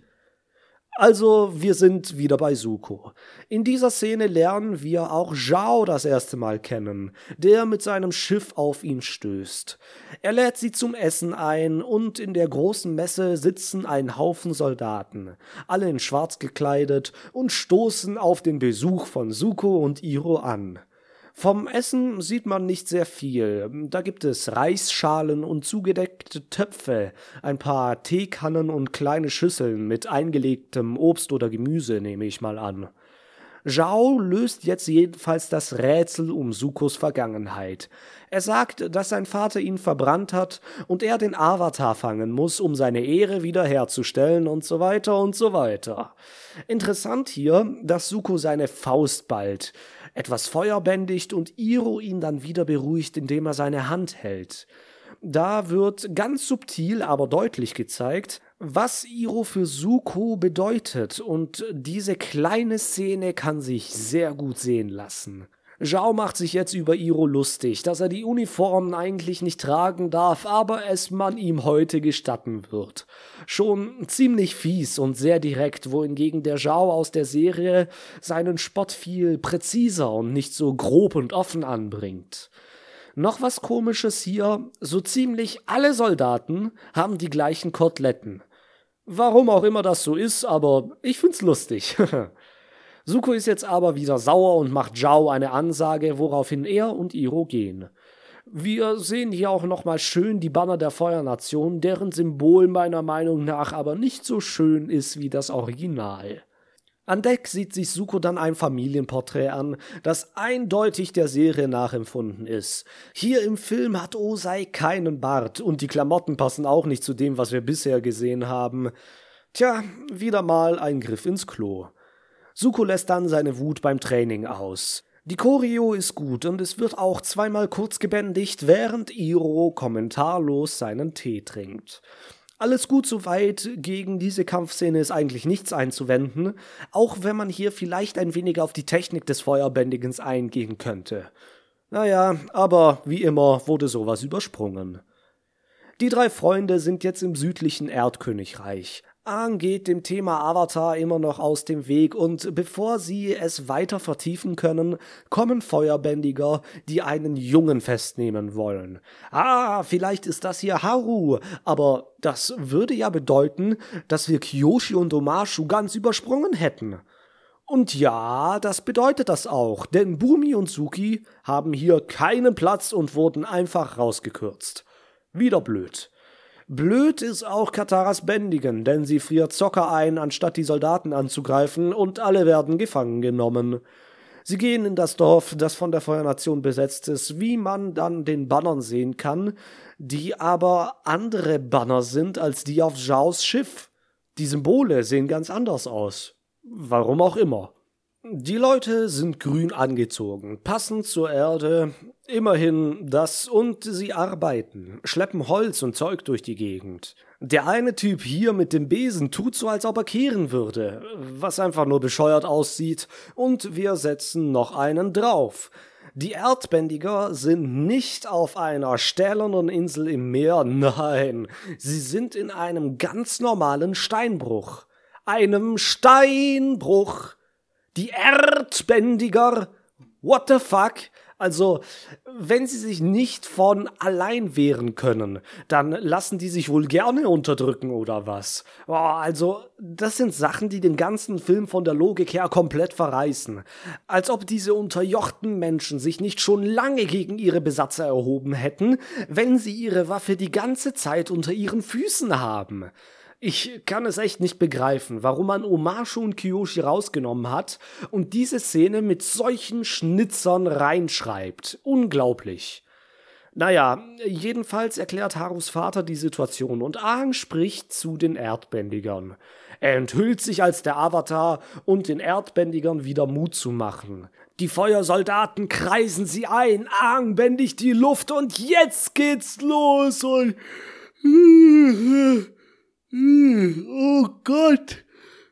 Speaker 1: Also, wir sind wieder bei Suko. In dieser Szene lernen wir auch Zhao das erste Mal kennen, der mit seinem Schiff auf ihn stößt. Er lädt sie zum Essen ein und in der großen Messe sitzen ein Haufen Soldaten, alle in schwarz gekleidet und stoßen auf den Besuch von Suko und Iro an. Vom Essen sieht man nicht sehr viel. Da gibt es Reisschalen und zugedeckte Töpfe, ein paar Teekannen und kleine Schüsseln mit eingelegtem Obst oder Gemüse, nehme ich mal an. Zhao löst jetzt jedenfalls das Rätsel um Sukos Vergangenheit. Er sagt, dass sein Vater ihn verbrannt hat und er den Avatar fangen muss, um seine Ehre wiederherzustellen und so weiter und so weiter. Interessant hier, dass Suko seine Faust ballt etwas Feuer bändigt und Iro ihn dann wieder beruhigt, indem er seine Hand hält. Da wird ganz subtil, aber deutlich gezeigt, was Iro für Suko bedeutet, und diese kleine Szene kann sich sehr gut sehen lassen. Zhao macht sich jetzt über Iro lustig, dass er die Uniformen eigentlich nicht tragen darf, aber es man ihm heute gestatten wird. Schon ziemlich fies und sehr direkt, wohingegen der Zhao aus der Serie seinen Spott viel präziser und nicht so grob und offen anbringt. Noch was komisches hier, so ziemlich alle Soldaten haben die gleichen Koteletten. Warum auch immer das so ist, aber ich find's lustig. Suko ist jetzt aber wieder sauer und macht Zhao eine Ansage, woraufhin er und Iro gehen. Wir sehen hier auch nochmal schön die Banner der Feuernation, deren Symbol meiner Meinung nach aber nicht so schön ist wie das Original. An Deck sieht sich Suko dann ein Familienporträt an, das eindeutig der Serie nachempfunden ist. Hier im Film hat Osei keinen Bart und die Klamotten passen auch nicht zu dem, was wir bisher gesehen haben. Tja, wieder mal ein Griff ins Klo. Suko lässt dann seine Wut beim Training aus. Die Choreo ist gut und es wird auch zweimal kurz gebändigt, während Iro kommentarlos seinen Tee trinkt. Alles gut soweit, gegen diese Kampfszene ist eigentlich nichts einzuwenden, auch wenn man hier vielleicht ein wenig auf die Technik des Feuerbändigens eingehen könnte. Naja, aber wie immer wurde sowas übersprungen. Die drei Freunde sind jetzt im südlichen Erdkönigreich. Aang geht dem Thema Avatar immer noch aus dem Weg und bevor sie es weiter vertiefen können, kommen Feuerbändiger, die einen Jungen festnehmen wollen. Ah, vielleicht ist das hier Haru, aber das würde ja bedeuten, dass wir Kyoshi und Omashu ganz übersprungen hätten. Und ja, das bedeutet das auch, denn Bumi und Suki haben hier keinen Platz und wurden einfach rausgekürzt. Wieder blöd. Blöd ist auch Kataras Bändigen, denn sie friert Zocker ein, anstatt die Soldaten anzugreifen, und alle werden gefangen genommen. Sie gehen in das Dorf, das von der Feuernation besetzt ist, wie man dann den Bannern sehen kann, die aber andere Banner sind als die auf Zhaos Schiff. Die Symbole sehen ganz anders aus. Warum auch immer. Die Leute sind grün angezogen, passend zur Erde, immerhin das und sie arbeiten, schleppen Holz und Zeug durch die Gegend. Der eine Typ hier mit dem Besen tut so, als ob er kehren würde, was einfach nur bescheuert aussieht, und wir setzen noch einen drauf. Die Erdbändiger sind nicht auf einer stählernen Insel im Meer, nein, sie sind in einem ganz normalen Steinbruch. Einem Steinbruch die Erdbändiger. What the fuck? Also, wenn sie sich nicht von allein wehren können, dann lassen die sich wohl gerne unterdrücken oder was. Oh, also, das sind Sachen, die den ganzen Film von der Logik her komplett verreißen. Als ob diese unterjochten Menschen sich nicht schon lange gegen ihre Besatzer erhoben hätten, wenn sie ihre Waffe die ganze Zeit unter ihren Füßen haben. Ich kann es echt nicht begreifen, warum man Omashu und Kiyoshi rausgenommen hat und diese Szene mit solchen Schnitzern reinschreibt. Unglaublich. Naja, jedenfalls erklärt Harus Vater die Situation und Aang spricht zu den Erdbändigern. Er enthüllt sich als der Avatar und den Erdbändigern wieder Mut zu machen. Die Feuersoldaten kreisen sie ein, Aang bändigt die Luft und jetzt geht's los und oh Gott,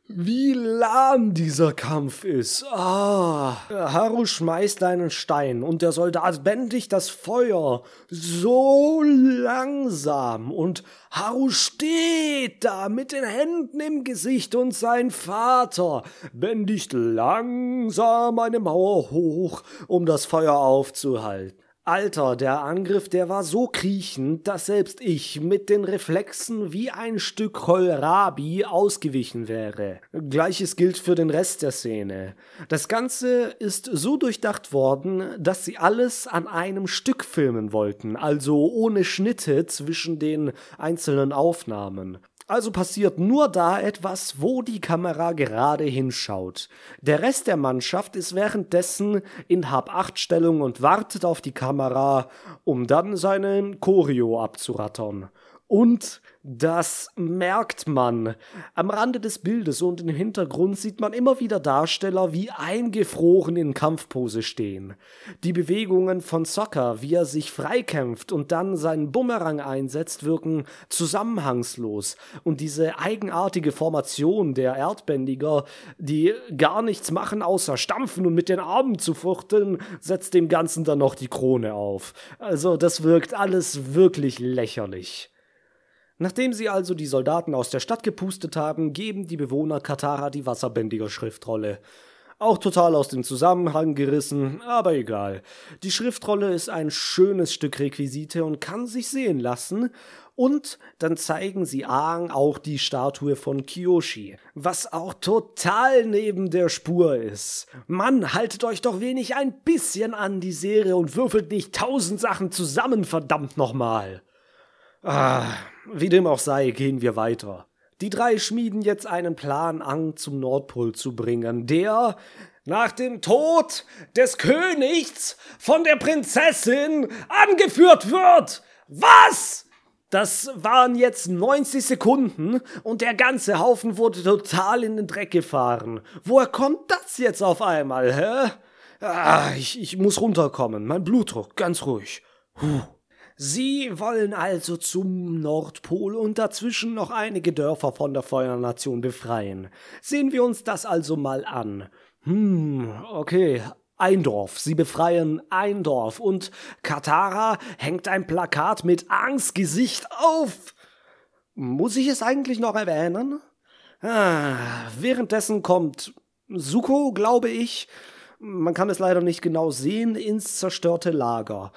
Speaker 1: wie lahm dieser Kampf ist. Ah. Haru schmeißt einen Stein und der Soldat bändigt das Feuer so langsam und Haru steht da mit den Händen im Gesicht und sein Vater bändigt langsam eine Mauer hoch, um das Feuer aufzuhalten. Alter, der Angriff, der war so kriechend, dass selbst ich mit den Reflexen wie ein Stück Kohlrabi ausgewichen wäre. Gleiches gilt für den Rest der Szene. Das Ganze ist so durchdacht worden, dass sie alles an einem Stück filmen wollten, also ohne Schnitte zwischen den einzelnen Aufnahmen. Also passiert nur da etwas, wo die Kamera gerade hinschaut. Der Rest der Mannschaft ist währenddessen in Hab-8-Stellung und wartet auf die Kamera, um dann seine Choreo abzurattern. Und das merkt man. Am Rande des Bildes und im Hintergrund sieht man immer wieder Darsteller wie eingefroren in Kampfpose stehen. Die Bewegungen von Soccer, wie er sich freikämpft und dann seinen Bumerang einsetzt, wirken zusammenhangslos. Und diese eigenartige Formation der Erdbändiger, die gar nichts machen außer stampfen und mit den Armen zu fuchteln, setzt dem Ganzen dann noch die Krone auf. Also das wirkt alles wirklich lächerlich. Nachdem sie also die Soldaten aus der Stadt gepustet haben, geben die Bewohner Katara die wasserbändige Schriftrolle. Auch total aus dem Zusammenhang gerissen, aber egal. Die Schriftrolle ist ein schönes Stück Requisite und kann sich sehen lassen. Und dann zeigen sie Aang auch die Statue von Kyoshi, was auch total neben der Spur ist. Mann, haltet euch doch wenig ein bisschen an die Serie und würfelt nicht tausend Sachen zusammen, verdammt nochmal. Ah, wie dem auch sei, gehen wir weiter. Die drei schmieden jetzt einen Plan, Ang zum Nordpol zu bringen, der nach dem Tod des Königs von der Prinzessin angeführt wird. Was? Das waren jetzt 90 Sekunden und der ganze Haufen wurde total in den Dreck gefahren. Woher kommt das jetzt auf einmal, hä? Ah, ich, ich muss runterkommen. Mein Blutdruck, ganz ruhig. Puh. Sie wollen also zum Nordpol und dazwischen noch einige Dörfer von der Feuernation befreien. Sehen wir uns das also mal an. Hm, okay. Ein Dorf. Sie befreien ein Dorf. Und Katara hängt ein Plakat mit Angstgesicht auf. Muss ich es eigentlich noch erwähnen? Ah, währenddessen kommt Suko, glaube ich, man kann es leider nicht genau sehen, ins zerstörte Lager.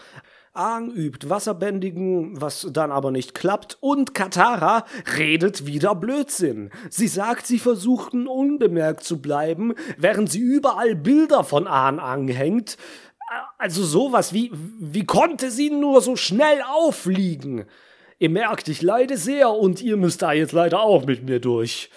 Speaker 1: Aang übt Wasserbändigen, was dann aber nicht klappt, und Katara redet wieder Blödsinn. Sie sagt, sie versuchten unbemerkt zu bleiben, während sie überall Bilder von Aang anhängt. Also sowas wie, wie konnte sie nur so schnell auffliegen? Ihr merkt, ich leide sehr und ihr müsst da jetzt leider auch mit mir durch.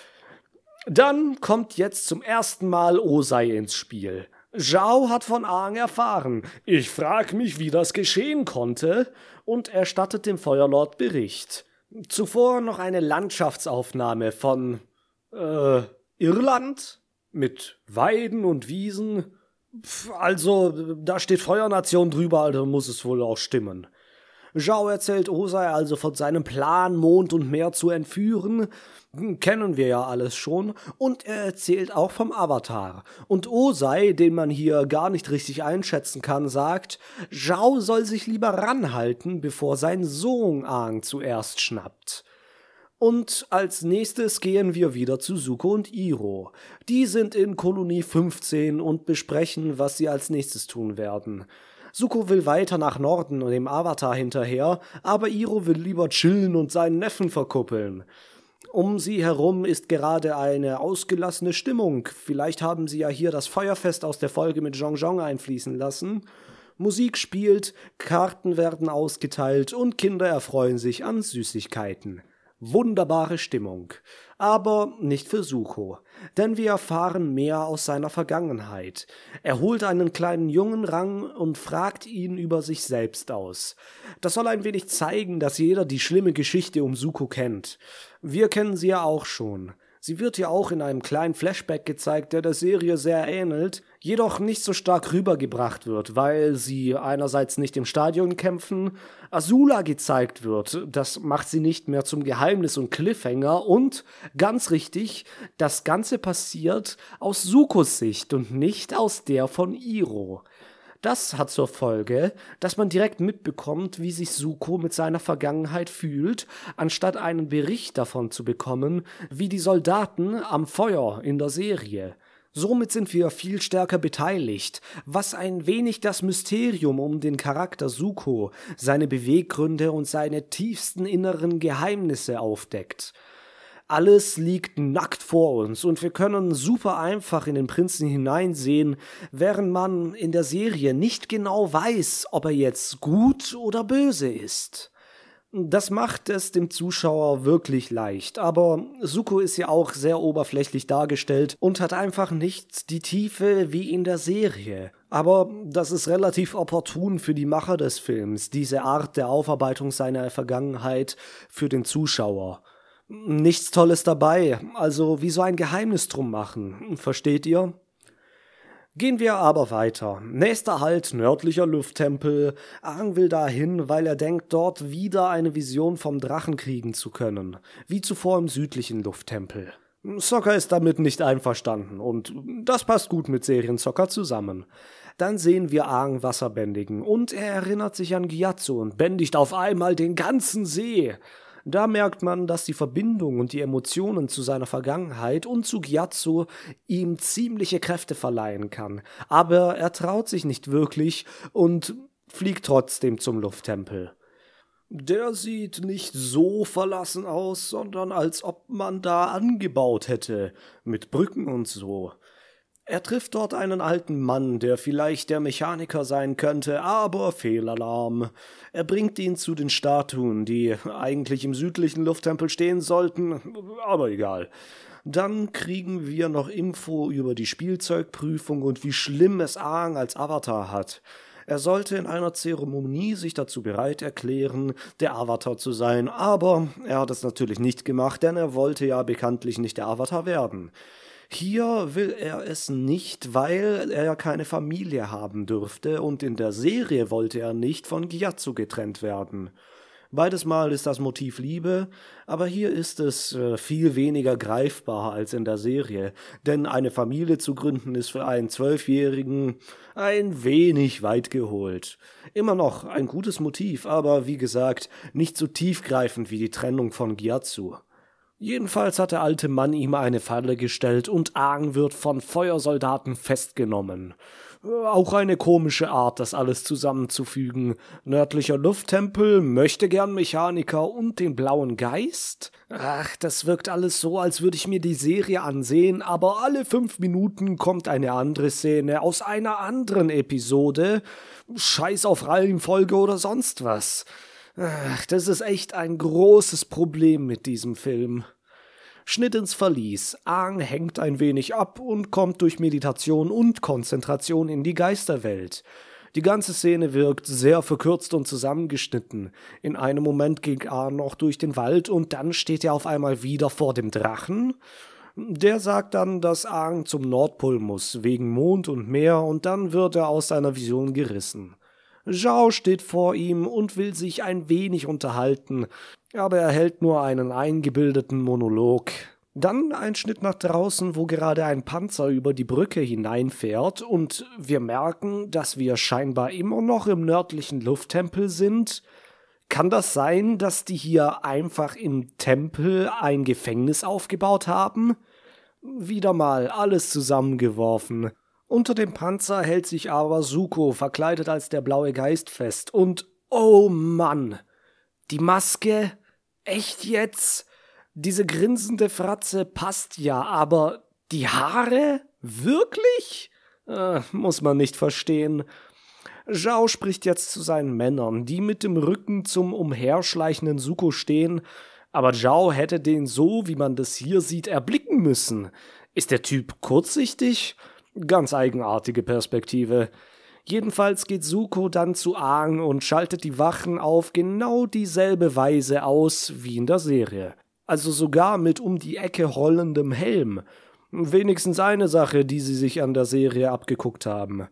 Speaker 1: Dann kommt jetzt zum ersten Mal Osei ins Spiel. Zhao hat von Aang erfahren. Ich frag mich, wie das geschehen konnte, und erstattet dem Feuerlord Bericht. Zuvor noch eine Landschaftsaufnahme von äh, Irland mit Weiden und Wiesen. Also, da steht Feuernation drüber, also muss es wohl auch stimmen. Zhao erzählt Osei also von seinem Plan, Mond und Meer zu entführen. Hm, kennen wir ja alles schon. Und er erzählt auch vom Avatar. Und Osei, den man hier gar nicht richtig einschätzen kann, sagt, Zhao soll sich lieber ranhalten, bevor sein Sohn Aang zuerst schnappt. Und als nächstes gehen wir wieder zu Suko und Iro. Die sind in Kolonie 15 und besprechen, was sie als nächstes tun werden. Suko will weiter nach Norden und dem Avatar hinterher, aber Iro will lieber chillen und seinen Neffen verkuppeln. Um sie herum ist gerade eine ausgelassene Stimmung. Vielleicht haben sie ja hier das Feuerfest aus der Folge mit Zhong Zhong einfließen lassen. Musik spielt, Karten werden ausgeteilt und Kinder erfreuen sich an Süßigkeiten. Wunderbare Stimmung. Aber nicht für Sucho, denn wir erfahren mehr aus seiner Vergangenheit. Er holt einen kleinen Jungen Rang und fragt ihn über sich selbst aus. Das soll ein wenig zeigen, dass jeder die schlimme Geschichte um Suko kennt. Wir kennen sie ja auch schon. Sie wird ja auch in einem kleinen Flashback gezeigt, der der Serie sehr ähnelt, jedoch nicht so stark rübergebracht wird, weil sie einerseits nicht im Stadion kämpfen, Azula gezeigt wird, das macht sie nicht mehr zum Geheimnis und Cliffhanger und, ganz richtig, das Ganze passiert aus Sukos Sicht und nicht aus der von Iro. Das hat zur Folge, dass man direkt mitbekommt, wie sich Suko mit seiner Vergangenheit fühlt, anstatt einen Bericht davon zu bekommen, wie die Soldaten am Feuer in der Serie. Somit sind wir viel stärker beteiligt, was ein wenig das Mysterium um den Charakter Suko, seine Beweggründe und seine tiefsten inneren Geheimnisse aufdeckt. Alles liegt nackt vor uns und wir können super einfach in den Prinzen hineinsehen, während man in der Serie nicht genau weiß, ob er jetzt gut oder böse ist. Das macht es dem Zuschauer wirklich leicht, aber Suko ist ja auch sehr oberflächlich dargestellt und hat einfach nicht die Tiefe wie in der Serie. Aber das ist relativ opportun für die Macher des Films, diese Art der Aufarbeitung seiner Vergangenheit für den Zuschauer nichts Tolles dabei. Also wie so ein Geheimnis drum machen. Versteht ihr? Gehen wir aber weiter. Nächster Halt, nördlicher Lufttempel. Aang will dahin, weil er denkt, dort wieder eine Vision vom Drachen kriegen zu können. Wie zuvor im südlichen Lufttempel. Sokka ist damit nicht einverstanden und das passt gut mit Serienzocker zusammen. Dann sehen wir Aang Wasserbändigen und er erinnert sich an Gyatso und bändigt auf einmal den ganzen See. Da merkt man, dass die Verbindung und die Emotionen zu seiner Vergangenheit und zu Gyatso ihm ziemliche Kräfte verleihen kann. Aber er traut sich nicht wirklich und fliegt trotzdem zum Lufttempel. Der sieht nicht so verlassen aus, sondern als ob man da angebaut hätte, mit Brücken und so. Er trifft dort einen alten Mann, der vielleicht der Mechaniker sein könnte, aber Fehlalarm. Er bringt ihn zu den Statuen, die eigentlich im südlichen Lufttempel stehen sollten, aber egal. Dann kriegen wir noch Info über die Spielzeugprüfung und wie schlimm es Aang als Avatar hat. Er sollte in einer Zeremonie sich dazu bereit erklären, der Avatar zu sein, aber er hat es natürlich nicht gemacht, denn er wollte ja bekanntlich nicht der Avatar werden. Hier will er es nicht, weil er keine Familie haben dürfte und in der Serie wollte er nicht von Gyatso getrennt werden. Beides Mal ist das Motiv Liebe, aber hier ist es äh, viel weniger greifbar als in der Serie, denn eine Familie zu gründen ist für einen Zwölfjährigen ein wenig weit geholt. Immer noch ein gutes Motiv, aber wie gesagt, nicht so tiefgreifend wie die Trennung von Gyatso. Jedenfalls hat der alte Mann ihm eine Falle gestellt und Aang wird von Feuersoldaten festgenommen. Auch eine komische Art, das alles zusammenzufügen. Nördlicher Lufttempel, möchte gern Mechaniker und den blauen Geist? Ach, das wirkt alles so, als würde ich mir die Serie ansehen, aber alle fünf Minuten kommt eine andere Szene aus einer anderen Episode. Scheiß auf Reihenfolge oder sonst was. Ach, das ist echt ein großes Problem mit diesem Film. Schnitt ins Verlies. Aang hängt ein wenig ab und kommt durch Meditation und Konzentration in die Geisterwelt. Die ganze Szene wirkt sehr verkürzt und zusammengeschnitten. In einem Moment ging Aang noch durch den Wald und dann steht er auf einmal wieder vor dem Drachen. Der sagt dann, dass Aang zum Nordpol muss, wegen Mond und Meer, und dann wird er aus seiner Vision gerissen. Zhao steht vor ihm und will sich ein wenig unterhalten, aber er hält nur einen eingebildeten Monolog. Dann ein Schnitt nach draußen, wo gerade ein Panzer über die Brücke hineinfährt und wir merken, dass wir scheinbar immer noch im nördlichen Lufttempel sind. Kann das sein, dass die hier einfach im Tempel ein Gefängnis aufgebaut haben? Wieder mal alles zusammengeworfen. Unter dem Panzer hält sich aber Suko, verkleidet als der blaue Geist, fest. Und oh Mann, die Maske, echt jetzt? Diese grinsende Fratze passt ja, aber die Haare? Wirklich? Äh, muss man nicht verstehen. Zhao spricht jetzt zu seinen Männern, die mit dem Rücken zum umherschleichenden Suko stehen, aber Zhao hätte den so, wie man das hier sieht, erblicken müssen. Ist der Typ kurzsichtig? Ganz eigenartige Perspektive. Jedenfalls geht Suko dann zu Aang und schaltet die Wachen auf genau dieselbe Weise aus wie in der Serie. Also sogar mit um die Ecke rollendem Helm. Wenigstens eine Sache, die sie sich an der Serie abgeguckt haben.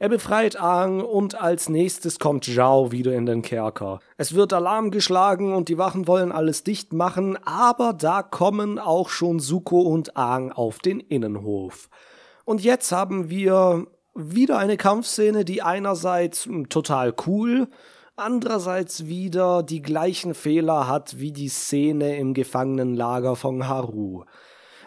Speaker 1: Er befreit Aang und als nächstes kommt Zhao wieder in den Kerker. Es wird Alarm geschlagen und die Wachen wollen alles dicht machen, aber da kommen auch schon Suko und Aang auf den Innenhof. Und jetzt haben wir wieder eine Kampfszene, die einerseits hm, total cool, andererseits wieder die gleichen Fehler hat wie die Szene im Gefangenenlager von Haru.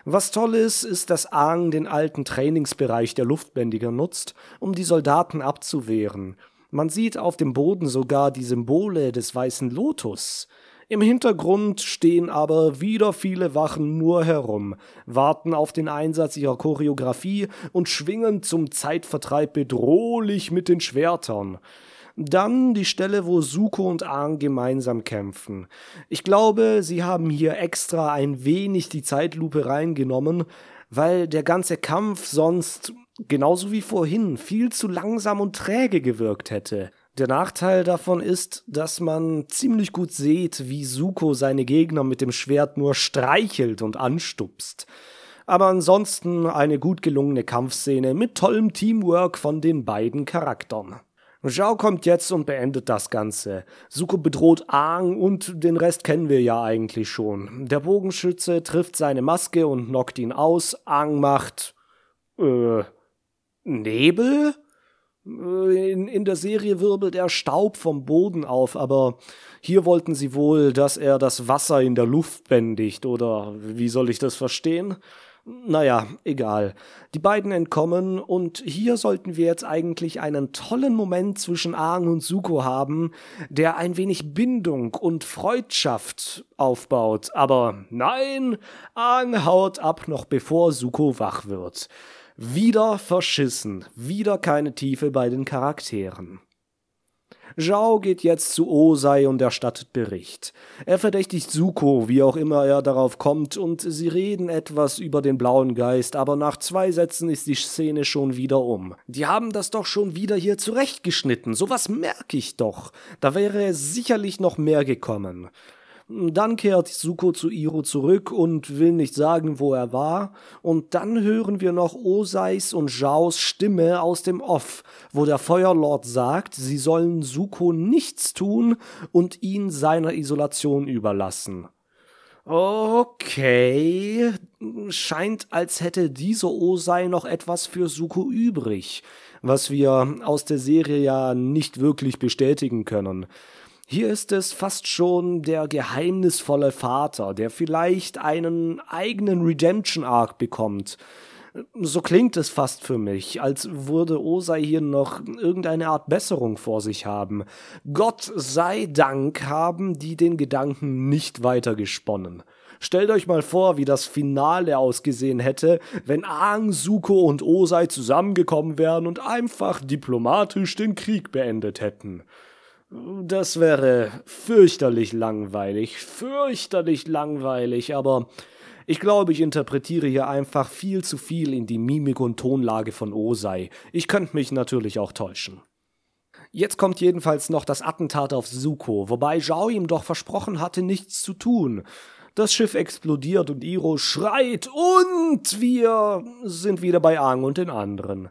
Speaker 1: Was toll ist, ist, dass Aang den alten Trainingsbereich der Luftbändiger nutzt, um die Soldaten abzuwehren. Man sieht auf dem Boden sogar die Symbole des weißen Lotus. Im Hintergrund stehen aber wieder viele Wachen nur herum, warten auf den Einsatz ihrer Choreografie und schwingen zum Zeitvertreib bedrohlich mit den Schwertern. Dann die Stelle, wo Suko und Aang gemeinsam kämpfen. Ich glaube, sie haben hier extra ein wenig die Zeitlupe reingenommen, weil der ganze Kampf sonst, genauso wie vorhin, viel zu langsam und träge gewirkt hätte. Der Nachteil davon ist, dass man ziemlich gut sieht, wie Suko seine Gegner mit dem Schwert nur streichelt und anstupst. Aber ansonsten eine gut gelungene Kampfszene mit tollem Teamwork von den beiden Charakteren. Zhao kommt jetzt und beendet das Ganze. Suko bedroht Aang und den Rest kennen wir ja eigentlich schon. Der Bogenschütze trifft seine Maske und knockt ihn aus. Aang macht äh Nebel? Äh, in, in der Serie wirbelt er Staub vom Boden auf, aber hier wollten sie wohl, dass er das Wasser in der Luft bändigt, oder wie soll ich das verstehen? Naja, egal. Die beiden entkommen und hier sollten wir jetzt eigentlich einen tollen Moment zwischen Aang und Suko haben, der ein wenig Bindung und Freundschaft aufbaut. Aber nein, Aang haut ab noch bevor Suko wach wird. Wieder verschissen, wieder keine Tiefe bei den Charakteren. Zhao geht jetzt zu Osei und erstattet Bericht. Er verdächtigt Suko, wie auch immer er darauf kommt, und sie reden etwas über den blauen Geist, aber nach zwei Sätzen ist die Szene schon wieder um. Die haben das doch schon wieder hier zurechtgeschnitten, sowas merke ich doch. Da wäre sicherlich noch mehr gekommen. Dann kehrt Suko zu Iro zurück und will nicht sagen, wo er war. Und dann hören wir noch Oseis und Zhaos Stimme aus dem Off, wo der Feuerlord sagt, sie sollen Suko nichts tun und ihn seiner Isolation überlassen. Okay, scheint, als hätte dieser Osei noch etwas für Suko übrig, was wir aus der Serie ja nicht wirklich bestätigen können. Hier ist es fast schon der geheimnisvolle Vater, der vielleicht einen eigenen Redemption Arc bekommt. So klingt es fast für mich, als würde Osei hier noch irgendeine Art Besserung vor sich haben. Gott sei Dank haben die den Gedanken nicht weiter gesponnen. Stellt euch mal vor, wie das Finale ausgesehen hätte, wenn Aang, Suko und Osei zusammengekommen wären und einfach diplomatisch den Krieg beendet hätten. Das wäre fürchterlich langweilig, fürchterlich langweilig, aber ich glaube, ich interpretiere hier einfach viel zu viel in die Mimik und Tonlage von Osei. Ich könnte mich natürlich auch täuschen. Jetzt kommt jedenfalls noch das Attentat auf Suko, wobei Zhao ihm doch versprochen hatte, nichts zu tun. Das Schiff explodiert und Iro schreit und wir sind wieder bei Aang und den anderen.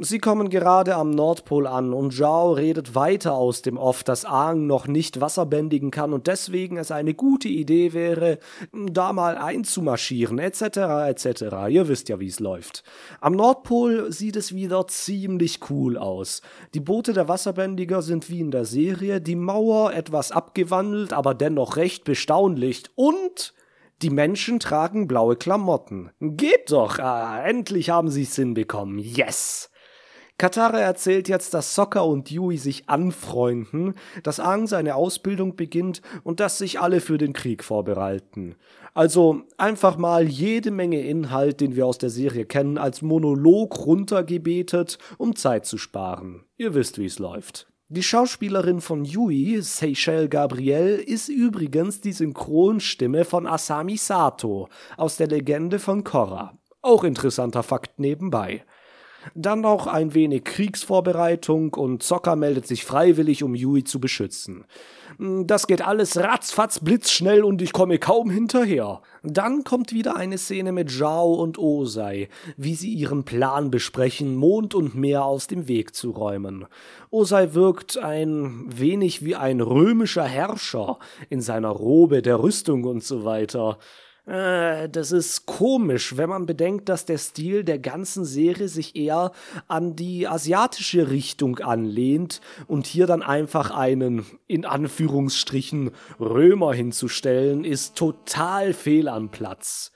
Speaker 1: Sie kommen gerade am Nordpol an und Zhao redet weiter aus dem Off, dass Aang noch nicht Wasser bändigen kann und deswegen es eine gute Idee wäre, da mal einzumarschieren, etc., etc. Ihr wisst ja, wie es läuft. Am Nordpol sieht es wieder ziemlich cool aus. Die Boote der Wasserbändiger sind wie in der Serie, die Mauer etwas abgewandelt, aber dennoch recht bestaulich und die Menschen tragen blaue Klamotten. Geht doch! Ah, endlich haben sie's hinbekommen. Yes! Katara erzählt jetzt, dass Sokka und Yui sich anfreunden, dass Aang seine Ausbildung beginnt und dass sich alle für den Krieg vorbereiten. Also einfach mal jede Menge Inhalt, den wir aus der Serie kennen, als Monolog runtergebetet, um Zeit zu sparen. Ihr wisst, wie es läuft. Die Schauspielerin von Yui, Seychelle Gabrielle, ist übrigens die Synchronstimme von Asami Sato aus der Legende von Korra. Auch interessanter Fakt nebenbei. Dann noch ein wenig Kriegsvorbereitung und Zocker meldet sich freiwillig, um Yui zu beschützen. Hm, das geht alles ratzfatz blitzschnell und ich komme kaum hinterher. Dann kommt wieder eine Szene mit Zhao und Osei, wie sie ihren Plan besprechen, Mond und Meer aus dem Weg zu räumen. Osei wirkt ein wenig wie ein römischer Herrscher in seiner Robe, der Rüstung und so weiter. Äh, das ist komisch, wenn man bedenkt, dass der Stil der ganzen Serie sich eher an die asiatische Richtung anlehnt und hier dann einfach einen, in Anführungsstrichen, Römer hinzustellen, ist total fehl am Platz.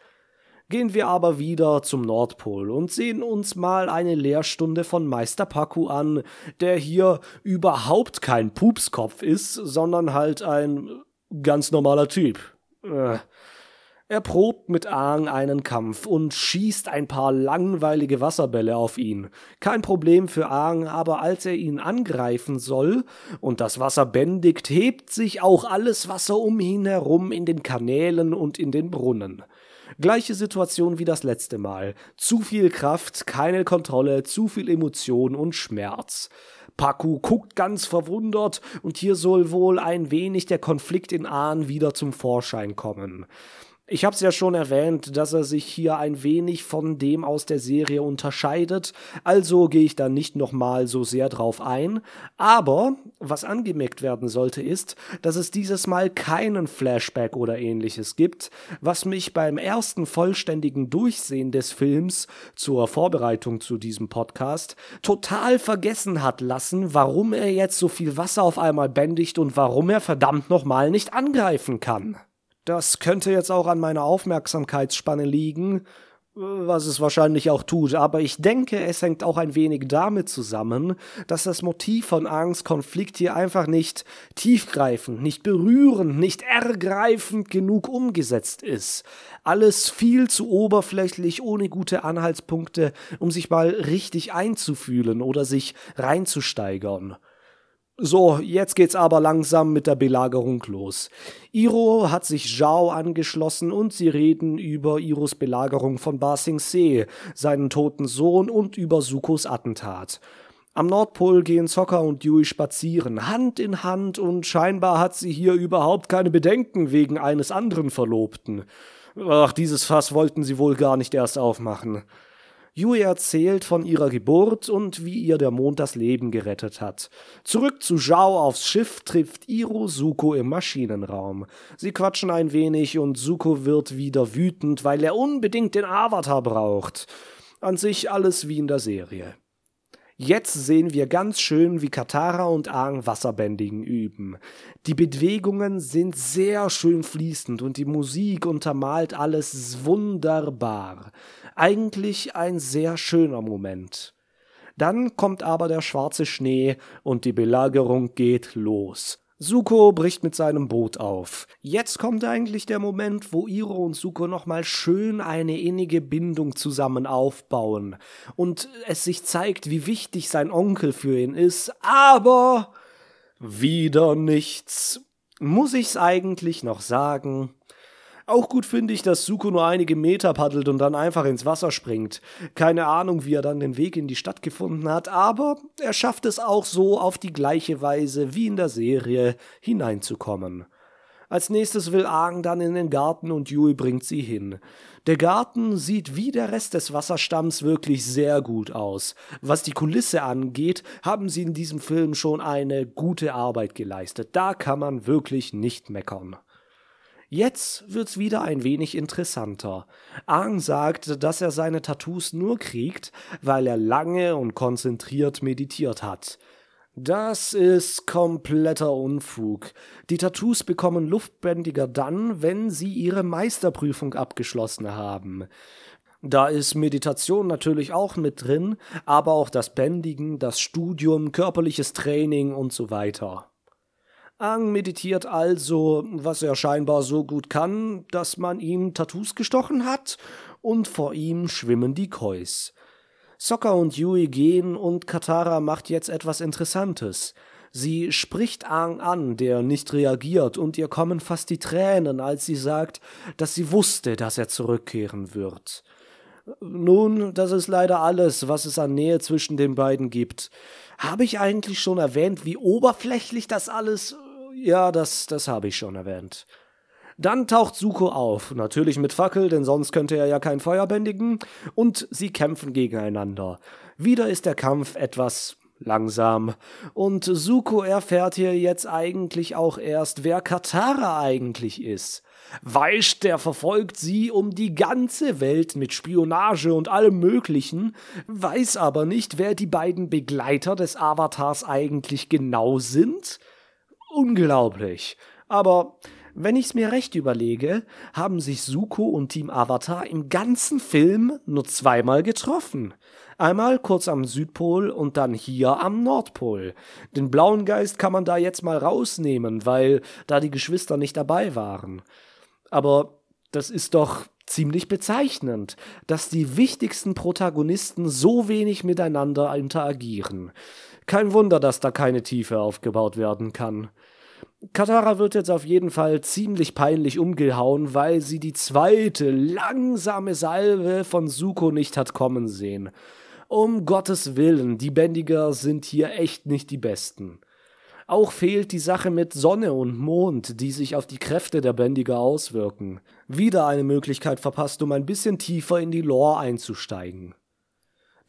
Speaker 1: Gehen wir aber wieder zum Nordpol und sehen uns mal eine Lehrstunde von Meister Paku an, der hier überhaupt kein Pupskopf ist, sondern halt ein ganz normaler Typ. Äh. Er probt mit Aang einen Kampf und schießt ein paar langweilige Wasserbälle auf ihn. Kein Problem für Aang, aber als er ihn angreifen soll und das Wasser bändigt, hebt sich auch alles Wasser um ihn herum in den Kanälen und in den Brunnen. Gleiche Situation wie das letzte Mal. Zu viel Kraft, keine Kontrolle, zu viel Emotion und Schmerz. Paku guckt ganz verwundert und hier soll wohl ein wenig der Konflikt in Ahn wieder zum Vorschein kommen. Ich habe es ja schon erwähnt, dass er sich hier ein wenig von dem aus der Serie unterscheidet, also gehe ich da nicht nochmal so sehr drauf ein. Aber was angemerkt werden sollte, ist, dass es dieses Mal keinen Flashback oder ähnliches gibt, was mich beim ersten vollständigen Durchsehen des Films zur Vorbereitung zu diesem Podcast total vergessen hat lassen, warum er jetzt so viel Wasser auf einmal bändigt und warum er verdammt nochmal nicht angreifen kann. Das könnte jetzt auch an meiner Aufmerksamkeitsspanne liegen. was es wahrscheinlich auch tut, aber ich denke, es hängt auch ein wenig damit zusammen, dass das Motiv von Angs Konflikt hier einfach nicht tiefgreifend, nicht berührend, nicht ergreifend genug umgesetzt ist. Alles viel zu oberflächlich, ohne gute Anhaltspunkte, um sich mal richtig einzufühlen oder sich reinzusteigern. So, jetzt geht's aber langsam mit der Belagerung los. Iro hat sich Zhao angeschlossen und sie reden über Iros Belagerung von Ba Sing Se, seinen toten Sohn und über Sukos Attentat. Am Nordpol gehen Zocker und Yui spazieren, Hand in Hand, und scheinbar hat sie hier überhaupt keine Bedenken wegen eines anderen Verlobten. Ach, dieses Fass wollten sie wohl gar nicht erst aufmachen. Yui erzählt von ihrer Geburt und wie ihr der Mond das Leben gerettet hat. Zurück zu Zhao aufs Schiff trifft Iro Suko im Maschinenraum. Sie quatschen ein wenig und Suko wird wieder wütend, weil er unbedingt den Avatar braucht. An sich alles wie in der Serie. Jetzt sehen wir ganz schön, wie Katara und Aang Wasserbändigen üben. Die Bewegungen sind sehr schön fließend und die Musik untermalt alles wunderbar. Eigentlich ein sehr schöner Moment. Dann kommt aber der schwarze Schnee und die Belagerung geht los. Suko bricht mit seinem Boot auf. Jetzt kommt eigentlich der Moment, wo Iro und Suko nochmal schön eine innige Bindung zusammen aufbauen und es sich zeigt, wie wichtig sein Onkel für ihn ist, aber wieder nichts. Muss ich's eigentlich noch sagen? Auch gut finde ich, dass Suko nur einige Meter paddelt und dann einfach ins Wasser springt. Keine Ahnung, wie er dann den Weg in die Stadt gefunden hat, aber er schafft es auch so auf die gleiche Weise wie in der Serie hineinzukommen. Als nächstes will Aang dann in den Garten und Yui bringt sie hin. Der Garten sieht wie der Rest des Wasserstamms wirklich sehr gut aus. Was die Kulisse angeht, haben sie in diesem Film schon eine gute Arbeit geleistet. Da kann man wirklich nicht meckern. Jetzt wird's wieder ein wenig interessanter. Aang sagt, dass er seine Tattoos nur kriegt, weil er lange und konzentriert meditiert hat. Das ist kompletter Unfug. Die Tattoos bekommen Luftbändiger dann, wenn sie ihre Meisterprüfung abgeschlossen haben. Da ist Meditation natürlich auch mit drin, aber auch das Bändigen, das Studium, körperliches Training und so weiter. Ang meditiert also, was er scheinbar so gut kann, dass man ihm Tattoos gestochen hat, und vor ihm schwimmen die Kois. Sokka und Yui gehen und Katara macht jetzt etwas Interessantes. Sie spricht Aang an, der nicht reagiert, und ihr kommen fast die Tränen, als sie sagt, dass sie wusste, dass er zurückkehren wird. Nun, das ist leider alles, was es an Nähe zwischen den beiden gibt. Habe ich eigentlich schon erwähnt, wie oberflächlich das alles ja, das, das habe ich schon erwähnt. Dann taucht Suko auf, natürlich mit Fackel, denn sonst könnte er ja kein Feuer bändigen, und sie kämpfen gegeneinander. Wieder ist der Kampf etwas langsam, und Suko erfährt hier jetzt eigentlich auch erst, wer Katara eigentlich ist. Weisch, der verfolgt sie um die ganze Welt mit Spionage und allem Möglichen, weiß aber nicht, wer die beiden Begleiter des Avatars eigentlich genau sind Unglaublich. Aber wenn ich's mir recht überlege, haben sich Suko und Team Avatar im ganzen Film nur zweimal getroffen. Einmal kurz am Südpol und dann hier am Nordpol. Den blauen Geist kann man da jetzt mal rausnehmen, weil da die Geschwister nicht dabei waren. Aber das ist doch ziemlich bezeichnend, dass die wichtigsten Protagonisten so wenig miteinander interagieren. Kein Wunder, dass da keine Tiefe aufgebaut werden kann. Katara wird jetzt auf jeden Fall ziemlich peinlich umgehauen, weil sie die zweite langsame Salve von Suko nicht hat kommen sehen. Um Gottes Willen, die Bändiger sind hier echt nicht die besten. Auch fehlt die Sache mit Sonne und Mond, die sich auf die Kräfte der Bändiger auswirken. Wieder eine Möglichkeit verpasst, um ein bisschen tiefer in die Lore einzusteigen.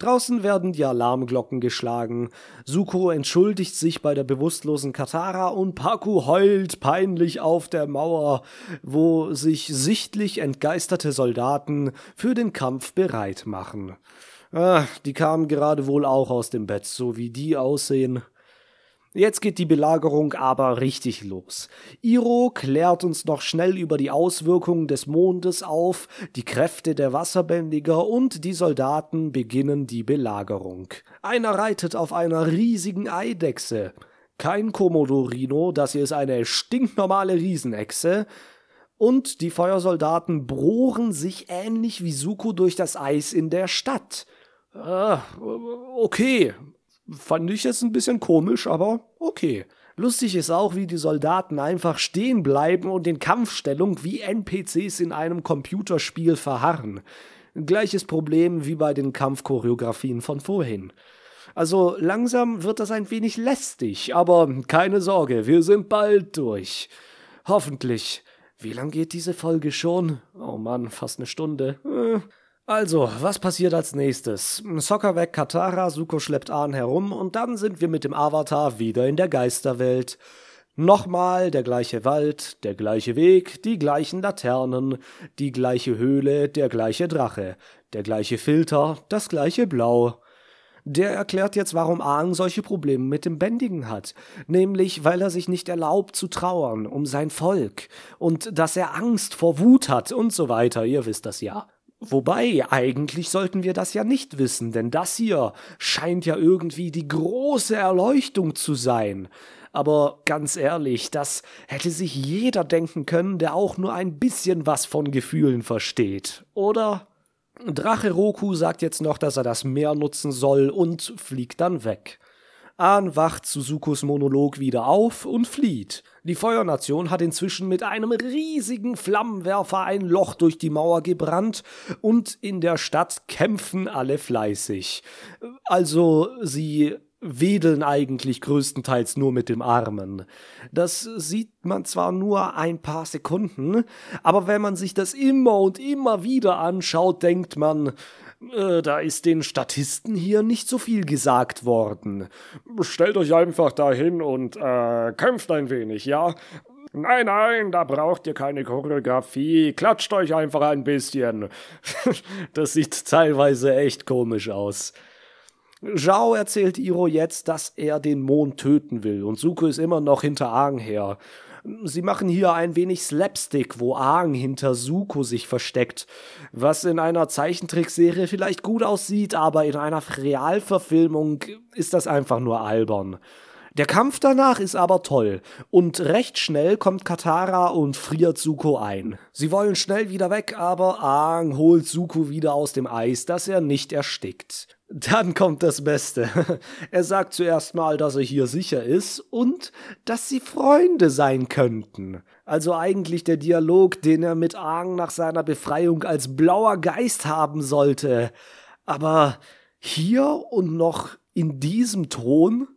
Speaker 1: Draußen werden die Alarmglocken geschlagen. Suko entschuldigt sich bei der bewusstlosen Katara und Paku heult peinlich auf der Mauer, wo sich sichtlich entgeisterte Soldaten für den Kampf bereit machen. Ah, die kamen gerade wohl auch aus dem Bett, so wie die aussehen. Jetzt geht die Belagerung aber richtig los. Iro klärt uns noch schnell über die Auswirkungen des Mondes auf, die Kräfte der Wasserbändiger und die Soldaten beginnen die Belagerung. Einer reitet auf einer riesigen Eidechse. Kein Komodorino, das hier ist eine stinknormale Riesenechse. Und die Feuersoldaten bohren sich ähnlich wie Suko durch das Eis in der Stadt. Ah, okay, Fand ich jetzt ein bisschen komisch, aber okay. Lustig ist auch, wie die Soldaten einfach stehen bleiben und in Kampfstellung wie NPCs in einem Computerspiel verharren. Gleiches Problem wie bei den Kampfchoreografien von vorhin. Also langsam wird das ein wenig lästig, aber keine Sorge, wir sind bald durch. Hoffentlich. Wie lang geht diese Folge schon? Oh Mann, fast eine Stunde. Äh. Also, was passiert als nächstes? Sokka weg Katara, Suko schleppt Ahn herum und dann sind wir mit dem Avatar wieder in der Geisterwelt. Nochmal der gleiche Wald, der gleiche Weg, die gleichen Laternen, die gleiche Höhle, der gleiche Drache, der gleiche Filter, das gleiche Blau. Der erklärt jetzt, warum Aang solche Probleme mit dem Bändigen hat. Nämlich, weil er sich nicht erlaubt zu trauern um sein Volk und dass er Angst vor Wut hat und so weiter. Ihr wisst das ja. Wobei, eigentlich sollten wir das ja nicht wissen, denn das hier scheint ja irgendwie die große Erleuchtung zu sein. Aber ganz ehrlich, das hätte sich jeder denken können, der auch nur ein bisschen was von Gefühlen versteht, oder? Drache Roku sagt jetzt noch, dass er das Meer nutzen soll und fliegt dann weg. Ahn wacht Suzukos Monolog wieder auf und flieht. Die Feuernation hat inzwischen mit einem riesigen Flammenwerfer ein Loch durch die Mauer gebrannt und in der Stadt kämpfen alle fleißig. Also sie wedeln eigentlich größtenteils nur mit dem Armen. Das sieht man zwar nur ein paar Sekunden, aber wenn man sich das immer und immer wieder anschaut, denkt man, äh, da ist den Statisten hier nicht so viel gesagt worden. Stellt euch einfach dahin und äh, kämpft ein wenig, ja? Nein, nein, da braucht ihr keine Choreografie. Klatscht euch einfach ein bisschen. das sieht teilweise echt komisch aus. Zhao erzählt Iro jetzt, dass er den Mond töten will und Suko ist immer noch hinter Aang her. Sie machen hier ein wenig Slapstick, wo Aang hinter Suko sich versteckt, was in einer Zeichentrickserie vielleicht gut aussieht, aber in einer Realverfilmung ist das einfach nur albern. Der Kampf danach ist aber toll und recht schnell kommt Katara und friert Suko ein. Sie wollen schnell wieder weg, aber Aang holt Suko wieder aus dem Eis, dass er nicht erstickt. Dann kommt das Beste. Er sagt zuerst mal, dass er hier sicher ist und dass sie Freunde sein könnten. Also eigentlich der Dialog, den er mit Aang nach seiner Befreiung als blauer Geist haben sollte. Aber hier und noch in diesem Ton?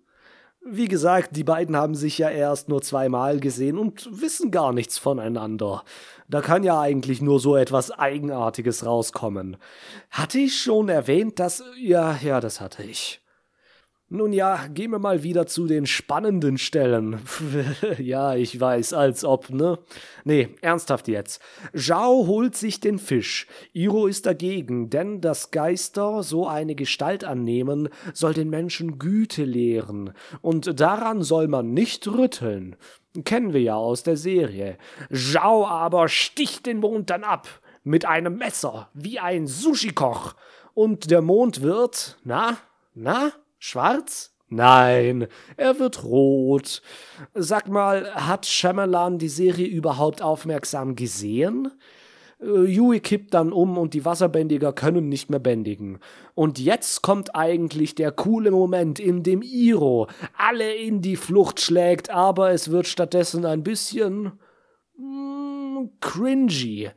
Speaker 1: Wie gesagt, die beiden haben sich ja erst nur zweimal gesehen und wissen gar nichts voneinander. Da kann ja eigentlich nur so etwas Eigenartiges rauskommen. Hatte ich schon erwähnt, dass. Ja, ja, das hatte ich. Nun ja, gehen wir mal wieder zu den spannenden Stellen. ja, ich weiß, als ob, ne? Nee, ernsthaft jetzt. Zhao holt sich den Fisch. Iro ist dagegen, denn dass Geister so eine Gestalt annehmen, soll den Menschen Güte lehren. Und daran soll man nicht rütteln. Kennen wir ja aus der Serie. Zhao aber sticht den Mond dann ab. Mit einem Messer, wie ein Sushi-Koch. Und der Mond wird, na, na, Schwarz? Nein, er wird rot. Sag mal, hat Shyamalan die Serie überhaupt aufmerksam gesehen? Äh, Yui kippt dann um und die Wasserbändiger können nicht mehr bändigen. Und jetzt kommt eigentlich der coole Moment, in dem Iro alle in die Flucht schlägt, aber es wird stattdessen ein bisschen mm, cringy.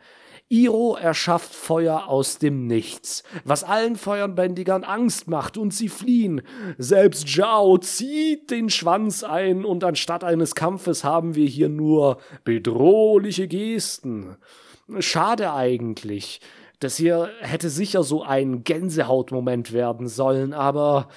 Speaker 1: Iro erschafft Feuer aus dem Nichts, was allen Feuerbändigern Angst macht und sie fliehen. Selbst Zhao zieht den Schwanz ein und anstatt eines Kampfes haben wir hier nur bedrohliche Gesten. Schade eigentlich. Das hier hätte sicher so ein Gänsehautmoment werden sollen, aber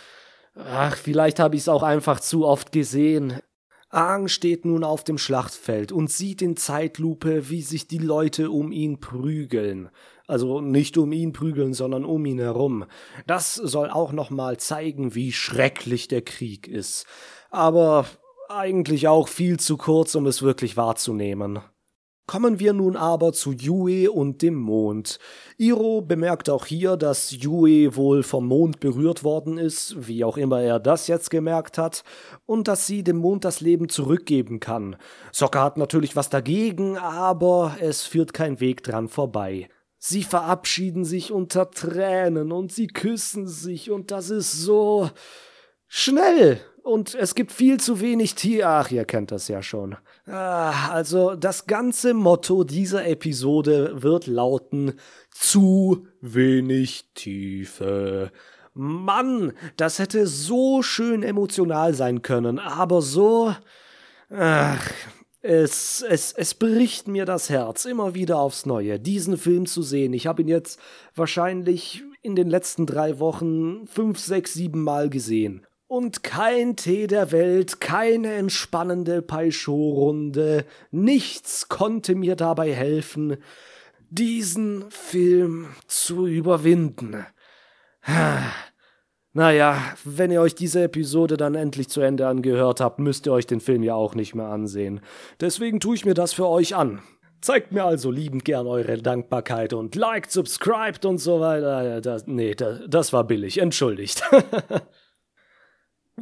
Speaker 1: ach, vielleicht habe ich es auch einfach zu oft gesehen. Aang steht nun auf dem Schlachtfeld und sieht in Zeitlupe, wie sich die Leute um ihn prügeln. Also nicht um ihn prügeln, sondern um ihn herum. Das soll auch nochmal zeigen, wie schrecklich der Krieg ist. Aber eigentlich auch viel zu kurz, um es wirklich wahrzunehmen. Kommen wir nun aber zu Yue und dem Mond. Iro bemerkt auch hier, dass Yue wohl vom Mond berührt worden ist, wie auch immer er das jetzt gemerkt hat, und dass sie dem Mond das Leben zurückgeben kann. Sokka hat natürlich was dagegen, aber es führt kein Weg dran vorbei. Sie verabschieden sich unter Tränen und sie küssen sich und das ist so schnell und es gibt viel zu wenig Tier. Ach, ihr kennt das ja schon. Ah, also das ganze Motto dieser Episode wird lauten zu wenig Tiefe. Mann, das hätte so schön emotional sein können, aber so. Ach, es, es, es bricht mir das Herz immer wieder aufs Neue, diesen Film zu sehen. Ich habe ihn jetzt wahrscheinlich in den letzten drei Wochen fünf, sechs, sieben Mal gesehen und kein Tee der Welt, keine entspannende Peischot-Runde, nichts konnte mir dabei helfen, diesen Film zu überwinden. Naja, wenn ihr euch diese Episode dann endlich zu Ende angehört habt, müsst ihr euch den Film ja auch nicht mehr ansehen. Deswegen tue ich mir das für euch an. Zeigt mir also liebend gern eure Dankbarkeit und liked, subscribed und so weiter. Das, nee, das, das war billig, entschuldigt.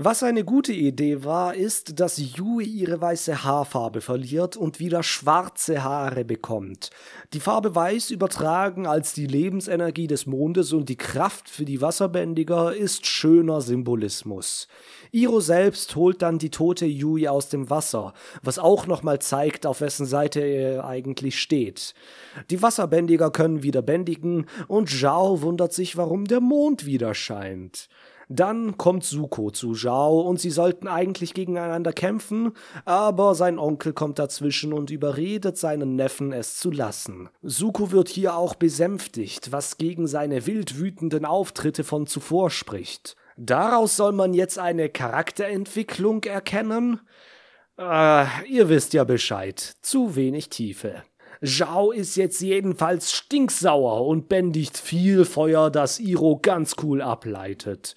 Speaker 1: Was eine gute Idee war, ist, dass Yui ihre weiße Haarfarbe verliert und wieder schwarze Haare bekommt. Die Farbe Weiß übertragen als die Lebensenergie des Mondes und die Kraft für die Wasserbändiger ist schöner Symbolismus. Iro selbst holt dann die tote Yui aus dem Wasser, was auch nochmal zeigt, auf wessen Seite er eigentlich steht. Die Wasserbändiger können wieder bändigen und Zhao wundert sich, warum der Mond wieder scheint. Dann kommt Suko zu Zhao und sie sollten eigentlich gegeneinander kämpfen, aber sein Onkel kommt dazwischen und überredet seinen Neffen, es zu lassen. Suko wird hier auch besänftigt, was gegen seine wild wütenden Auftritte von zuvor spricht. Daraus soll man jetzt eine Charakterentwicklung erkennen? Äh, ihr wisst ja Bescheid. Zu wenig Tiefe. Zhao ist jetzt jedenfalls stinksauer und bändigt viel Feuer, das Iro ganz cool ableitet.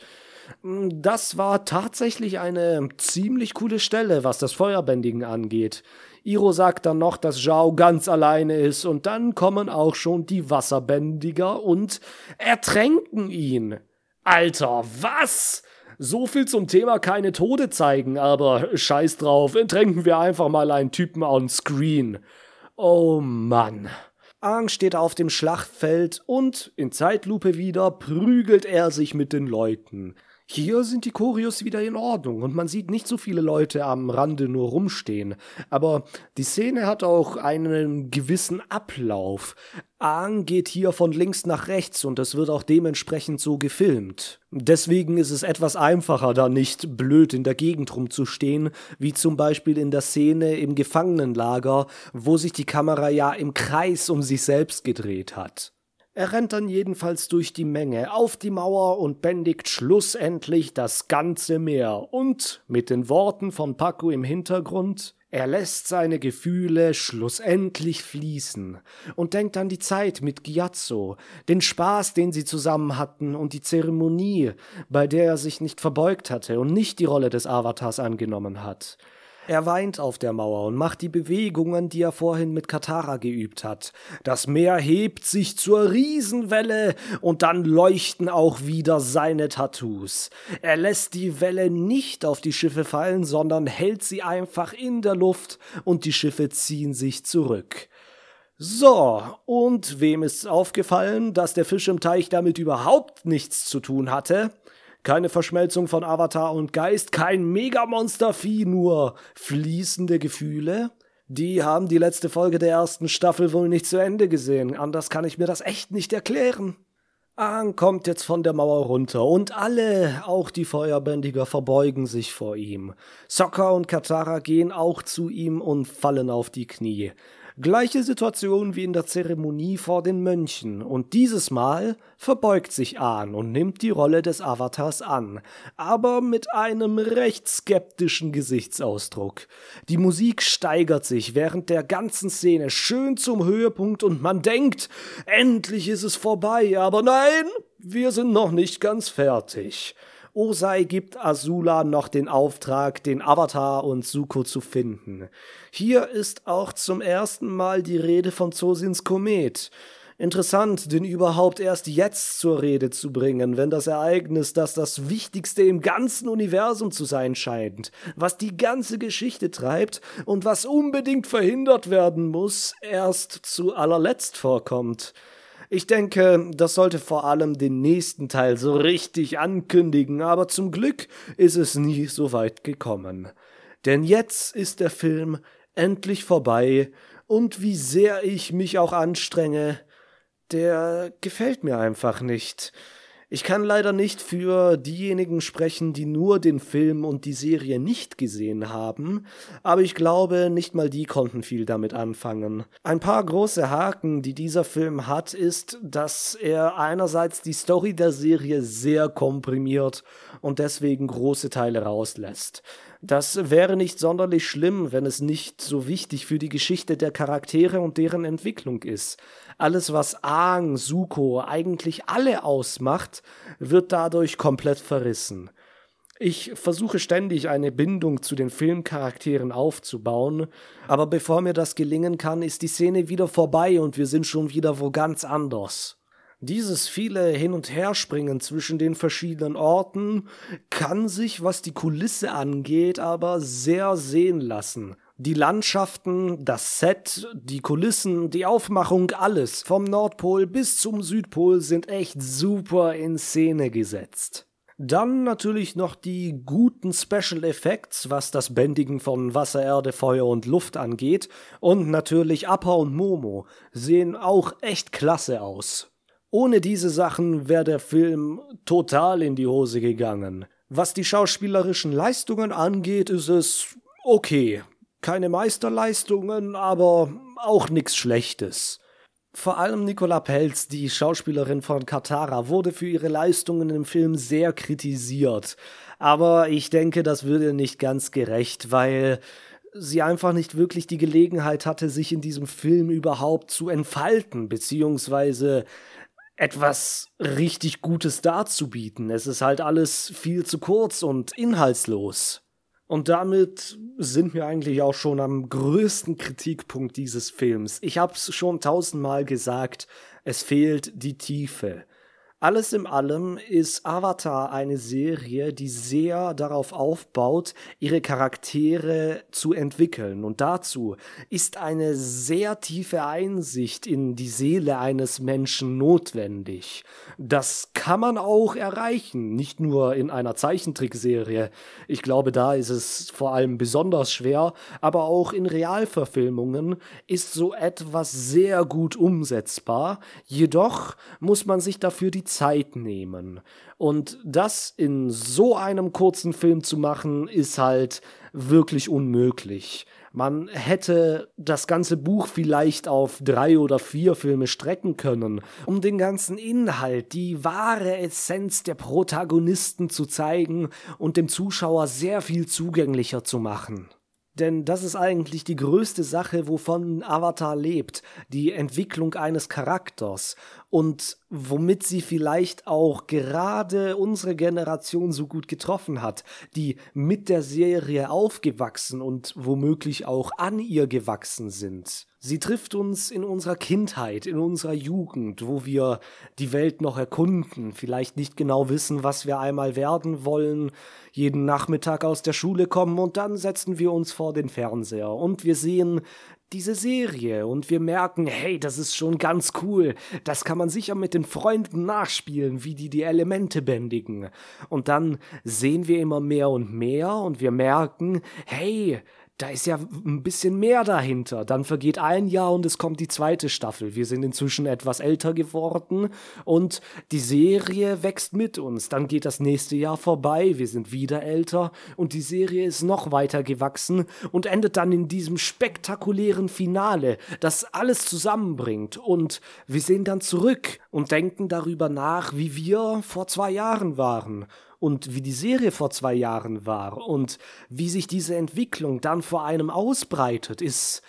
Speaker 1: Das war tatsächlich eine ziemlich coole Stelle, was das Feuerbändigen angeht. Iro sagt dann noch, dass Zhao ganz alleine ist und dann kommen auch schon die Wasserbändiger und ertränken ihn. Alter, was? So viel zum Thema keine Tode zeigen, aber scheiß drauf, ertränken wir einfach mal einen Typen on Screen. Oh Mann. Aang steht auf dem Schlachtfeld und in Zeitlupe wieder prügelt er sich mit den Leuten. Hier sind die Choreos wieder in Ordnung und man sieht nicht so viele Leute am Rande nur rumstehen. Aber die Szene hat auch einen gewissen Ablauf. Aang geht hier von links nach rechts und es wird auch dementsprechend so gefilmt. Deswegen ist es etwas einfacher, da nicht blöd in der Gegend rumzustehen, wie zum Beispiel in der Szene im Gefangenenlager, wo sich die Kamera ja im Kreis um sich selbst gedreht hat. Er rennt dann jedenfalls durch die Menge auf die Mauer und bändigt schlussendlich das ganze Meer und mit den Worten von Paco im Hintergrund er lässt seine Gefühle schlussendlich fließen und denkt an die Zeit mit Giazzo, den Spaß, den sie zusammen hatten und die Zeremonie, bei der er sich nicht verbeugt hatte und nicht die Rolle des Avatars angenommen hat. Er weint auf der Mauer und macht die Bewegungen, die er vorhin mit Katara geübt hat. Das Meer hebt sich zur Riesenwelle und dann leuchten auch wieder seine Tattoos. Er lässt die Welle nicht auf die Schiffe fallen, sondern hält sie einfach in der Luft und die Schiffe ziehen sich zurück. So, und wem ist aufgefallen, dass der Fisch im Teich damit überhaupt nichts zu tun hatte? Keine Verschmelzung von Avatar und Geist, kein Megamonstervieh, nur fließende Gefühle. Die haben die letzte Folge der ersten Staffel wohl nicht zu Ende gesehen. Anders kann ich mir das echt nicht erklären. Aang kommt jetzt von der Mauer runter und alle, auch die Feuerbändiger, verbeugen sich vor ihm. Sokka und Katara gehen auch zu ihm und fallen auf die Knie. Gleiche Situation wie in der Zeremonie vor den Mönchen, und dieses Mal verbeugt sich Ahn und nimmt die Rolle des Avatars an, aber mit einem recht skeptischen Gesichtsausdruck. Die Musik steigert sich während der ganzen Szene schön zum Höhepunkt und man denkt, endlich ist es vorbei, aber nein, wir sind noch nicht ganz fertig. Osei gibt Azula noch den Auftrag, den Avatar und Suko zu finden. Hier ist auch zum ersten Mal die Rede von Zosins Komet. Interessant, den überhaupt erst jetzt zur Rede zu bringen, wenn das Ereignis, das das Wichtigste im ganzen Universum zu sein scheint, was die ganze Geschichte treibt und was unbedingt verhindert werden muss, erst zu allerletzt vorkommt. Ich denke, das sollte vor allem den nächsten Teil so richtig ankündigen, aber zum Glück ist es nie so weit gekommen. Denn jetzt ist der Film endlich vorbei und wie sehr ich mich auch anstrenge, der gefällt mir einfach nicht. Ich kann leider nicht für diejenigen sprechen, die nur den Film und die Serie nicht gesehen haben, aber ich glaube, nicht mal die konnten viel damit anfangen. Ein paar große Haken, die dieser Film hat, ist, dass er einerseits die Story der Serie sehr komprimiert und deswegen große Teile rauslässt. Das wäre nicht sonderlich schlimm, wenn es nicht so wichtig für die Geschichte der Charaktere und deren Entwicklung ist. Alles, was Aang, Suko, eigentlich alle ausmacht, wird dadurch komplett verrissen. Ich versuche ständig eine Bindung zu den Filmcharakteren aufzubauen, aber bevor mir das gelingen kann, ist die Szene wieder vorbei und wir sind schon wieder wo ganz anders. Dieses viele Hin- und Herspringen zwischen den verschiedenen Orten kann sich, was die Kulisse angeht, aber sehr sehen lassen. Die Landschaften, das Set, die Kulissen, die Aufmachung, alles vom Nordpol bis zum Südpol sind echt super in Szene gesetzt. Dann natürlich noch die guten Special Effects, was das Bändigen von Wasser, Erde, Feuer und Luft angeht. Und natürlich Appa und Momo sehen auch echt klasse aus. Ohne diese Sachen wäre der Film total in die Hose gegangen. Was die schauspielerischen Leistungen angeht, ist es okay. Keine Meisterleistungen, aber auch nichts Schlechtes. Vor allem Nicola Pelz, die Schauspielerin von Katara, wurde für ihre Leistungen im Film sehr kritisiert. Aber ich denke, das würde nicht ganz gerecht, weil sie einfach nicht wirklich die Gelegenheit hatte, sich in diesem Film überhaupt zu entfalten, beziehungsweise etwas richtig Gutes darzubieten. Es ist halt alles viel zu kurz und inhaltslos. Und damit sind wir eigentlich auch schon am größten Kritikpunkt dieses Films. Ich hab's schon tausendmal gesagt, es fehlt die Tiefe. Alles in allem ist Avatar eine Serie, die sehr darauf aufbaut, ihre Charaktere zu entwickeln. Und dazu ist eine sehr tiefe Einsicht in die Seele eines Menschen notwendig. Das kann man auch erreichen, nicht nur in einer Zeichentrickserie. Ich glaube, da ist es vor allem besonders schwer, aber auch in Realverfilmungen ist so etwas sehr gut umsetzbar. Jedoch muss man sich dafür die Zeit nehmen. Und das in so einem kurzen Film zu machen, ist halt wirklich unmöglich. Man hätte das ganze Buch vielleicht auf drei oder vier Filme strecken können, um den ganzen Inhalt, die wahre Essenz der Protagonisten zu zeigen und dem Zuschauer sehr viel zugänglicher zu machen. Denn das ist eigentlich die größte Sache, wovon Avatar lebt, die Entwicklung eines Charakters und womit sie vielleicht auch gerade unsere Generation so gut getroffen hat, die mit der Serie aufgewachsen und womöglich auch an ihr gewachsen sind. Sie trifft uns in unserer Kindheit, in unserer Jugend, wo wir die Welt noch erkunden, vielleicht nicht genau wissen, was wir einmal werden wollen, jeden Nachmittag aus der Schule kommen und dann setzen wir uns vor den Fernseher und wir sehen diese Serie und wir merken, hey, das ist schon ganz cool. Das kann man sicher mit den Freunden nachspielen, wie die die Elemente bändigen. Und dann sehen wir immer mehr und mehr und wir merken, hey, da ist ja ein bisschen mehr dahinter. Dann vergeht ein Jahr und es kommt die zweite Staffel. Wir sind inzwischen etwas älter geworden und die Serie wächst mit uns. Dann geht das nächste Jahr vorbei, wir sind wieder älter und die Serie ist noch weiter gewachsen und endet dann in diesem spektakulären Finale, das alles zusammenbringt. Und wir sehen dann zurück und denken darüber nach, wie wir vor zwei Jahren waren und wie die Serie vor zwei Jahren war und wie sich diese Entwicklung dann vor einem ausbreitet, ist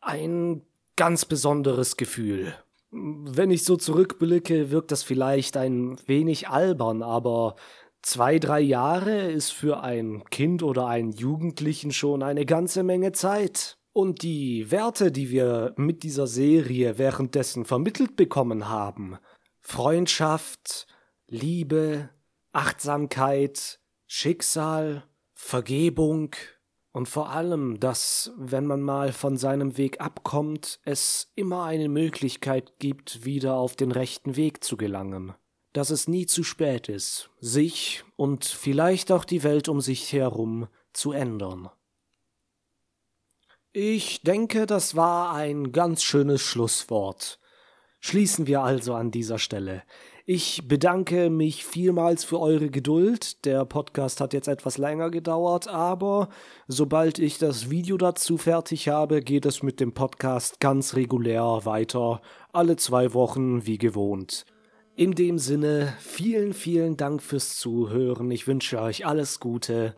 Speaker 1: ein ganz besonderes Gefühl. Wenn ich so zurückblicke, wirkt das vielleicht ein wenig albern, aber zwei, drei Jahre ist für ein Kind oder einen Jugendlichen schon eine ganze Menge Zeit. Und die Werte, die wir mit dieser Serie währenddessen vermittelt bekommen haben, Freundschaft, Liebe, Achtsamkeit, Schicksal, Vergebung und vor allem, dass, wenn man mal von seinem Weg abkommt, es immer eine Möglichkeit gibt, wieder auf den rechten Weg zu gelangen. Dass es nie zu spät ist, sich und vielleicht auch die Welt um sich herum zu ändern. Ich denke, das war ein ganz schönes Schlusswort. Schließen wir also an dieser Stelle. Ich bedanke mich vielmals für eure Geduld. Der Podcast hat jetzt etwas länger gedauert, aber sobald ich das Video dazu fertig habe, geht es mit dem Podcast ganz regulär weiter, alle zwei Wochen wie gewohnt. In dem Sinne, vielen, vielen Dank fürs Zuhören. Ich wünsche euch alles Gute.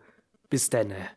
Speaker 1: Bis denne.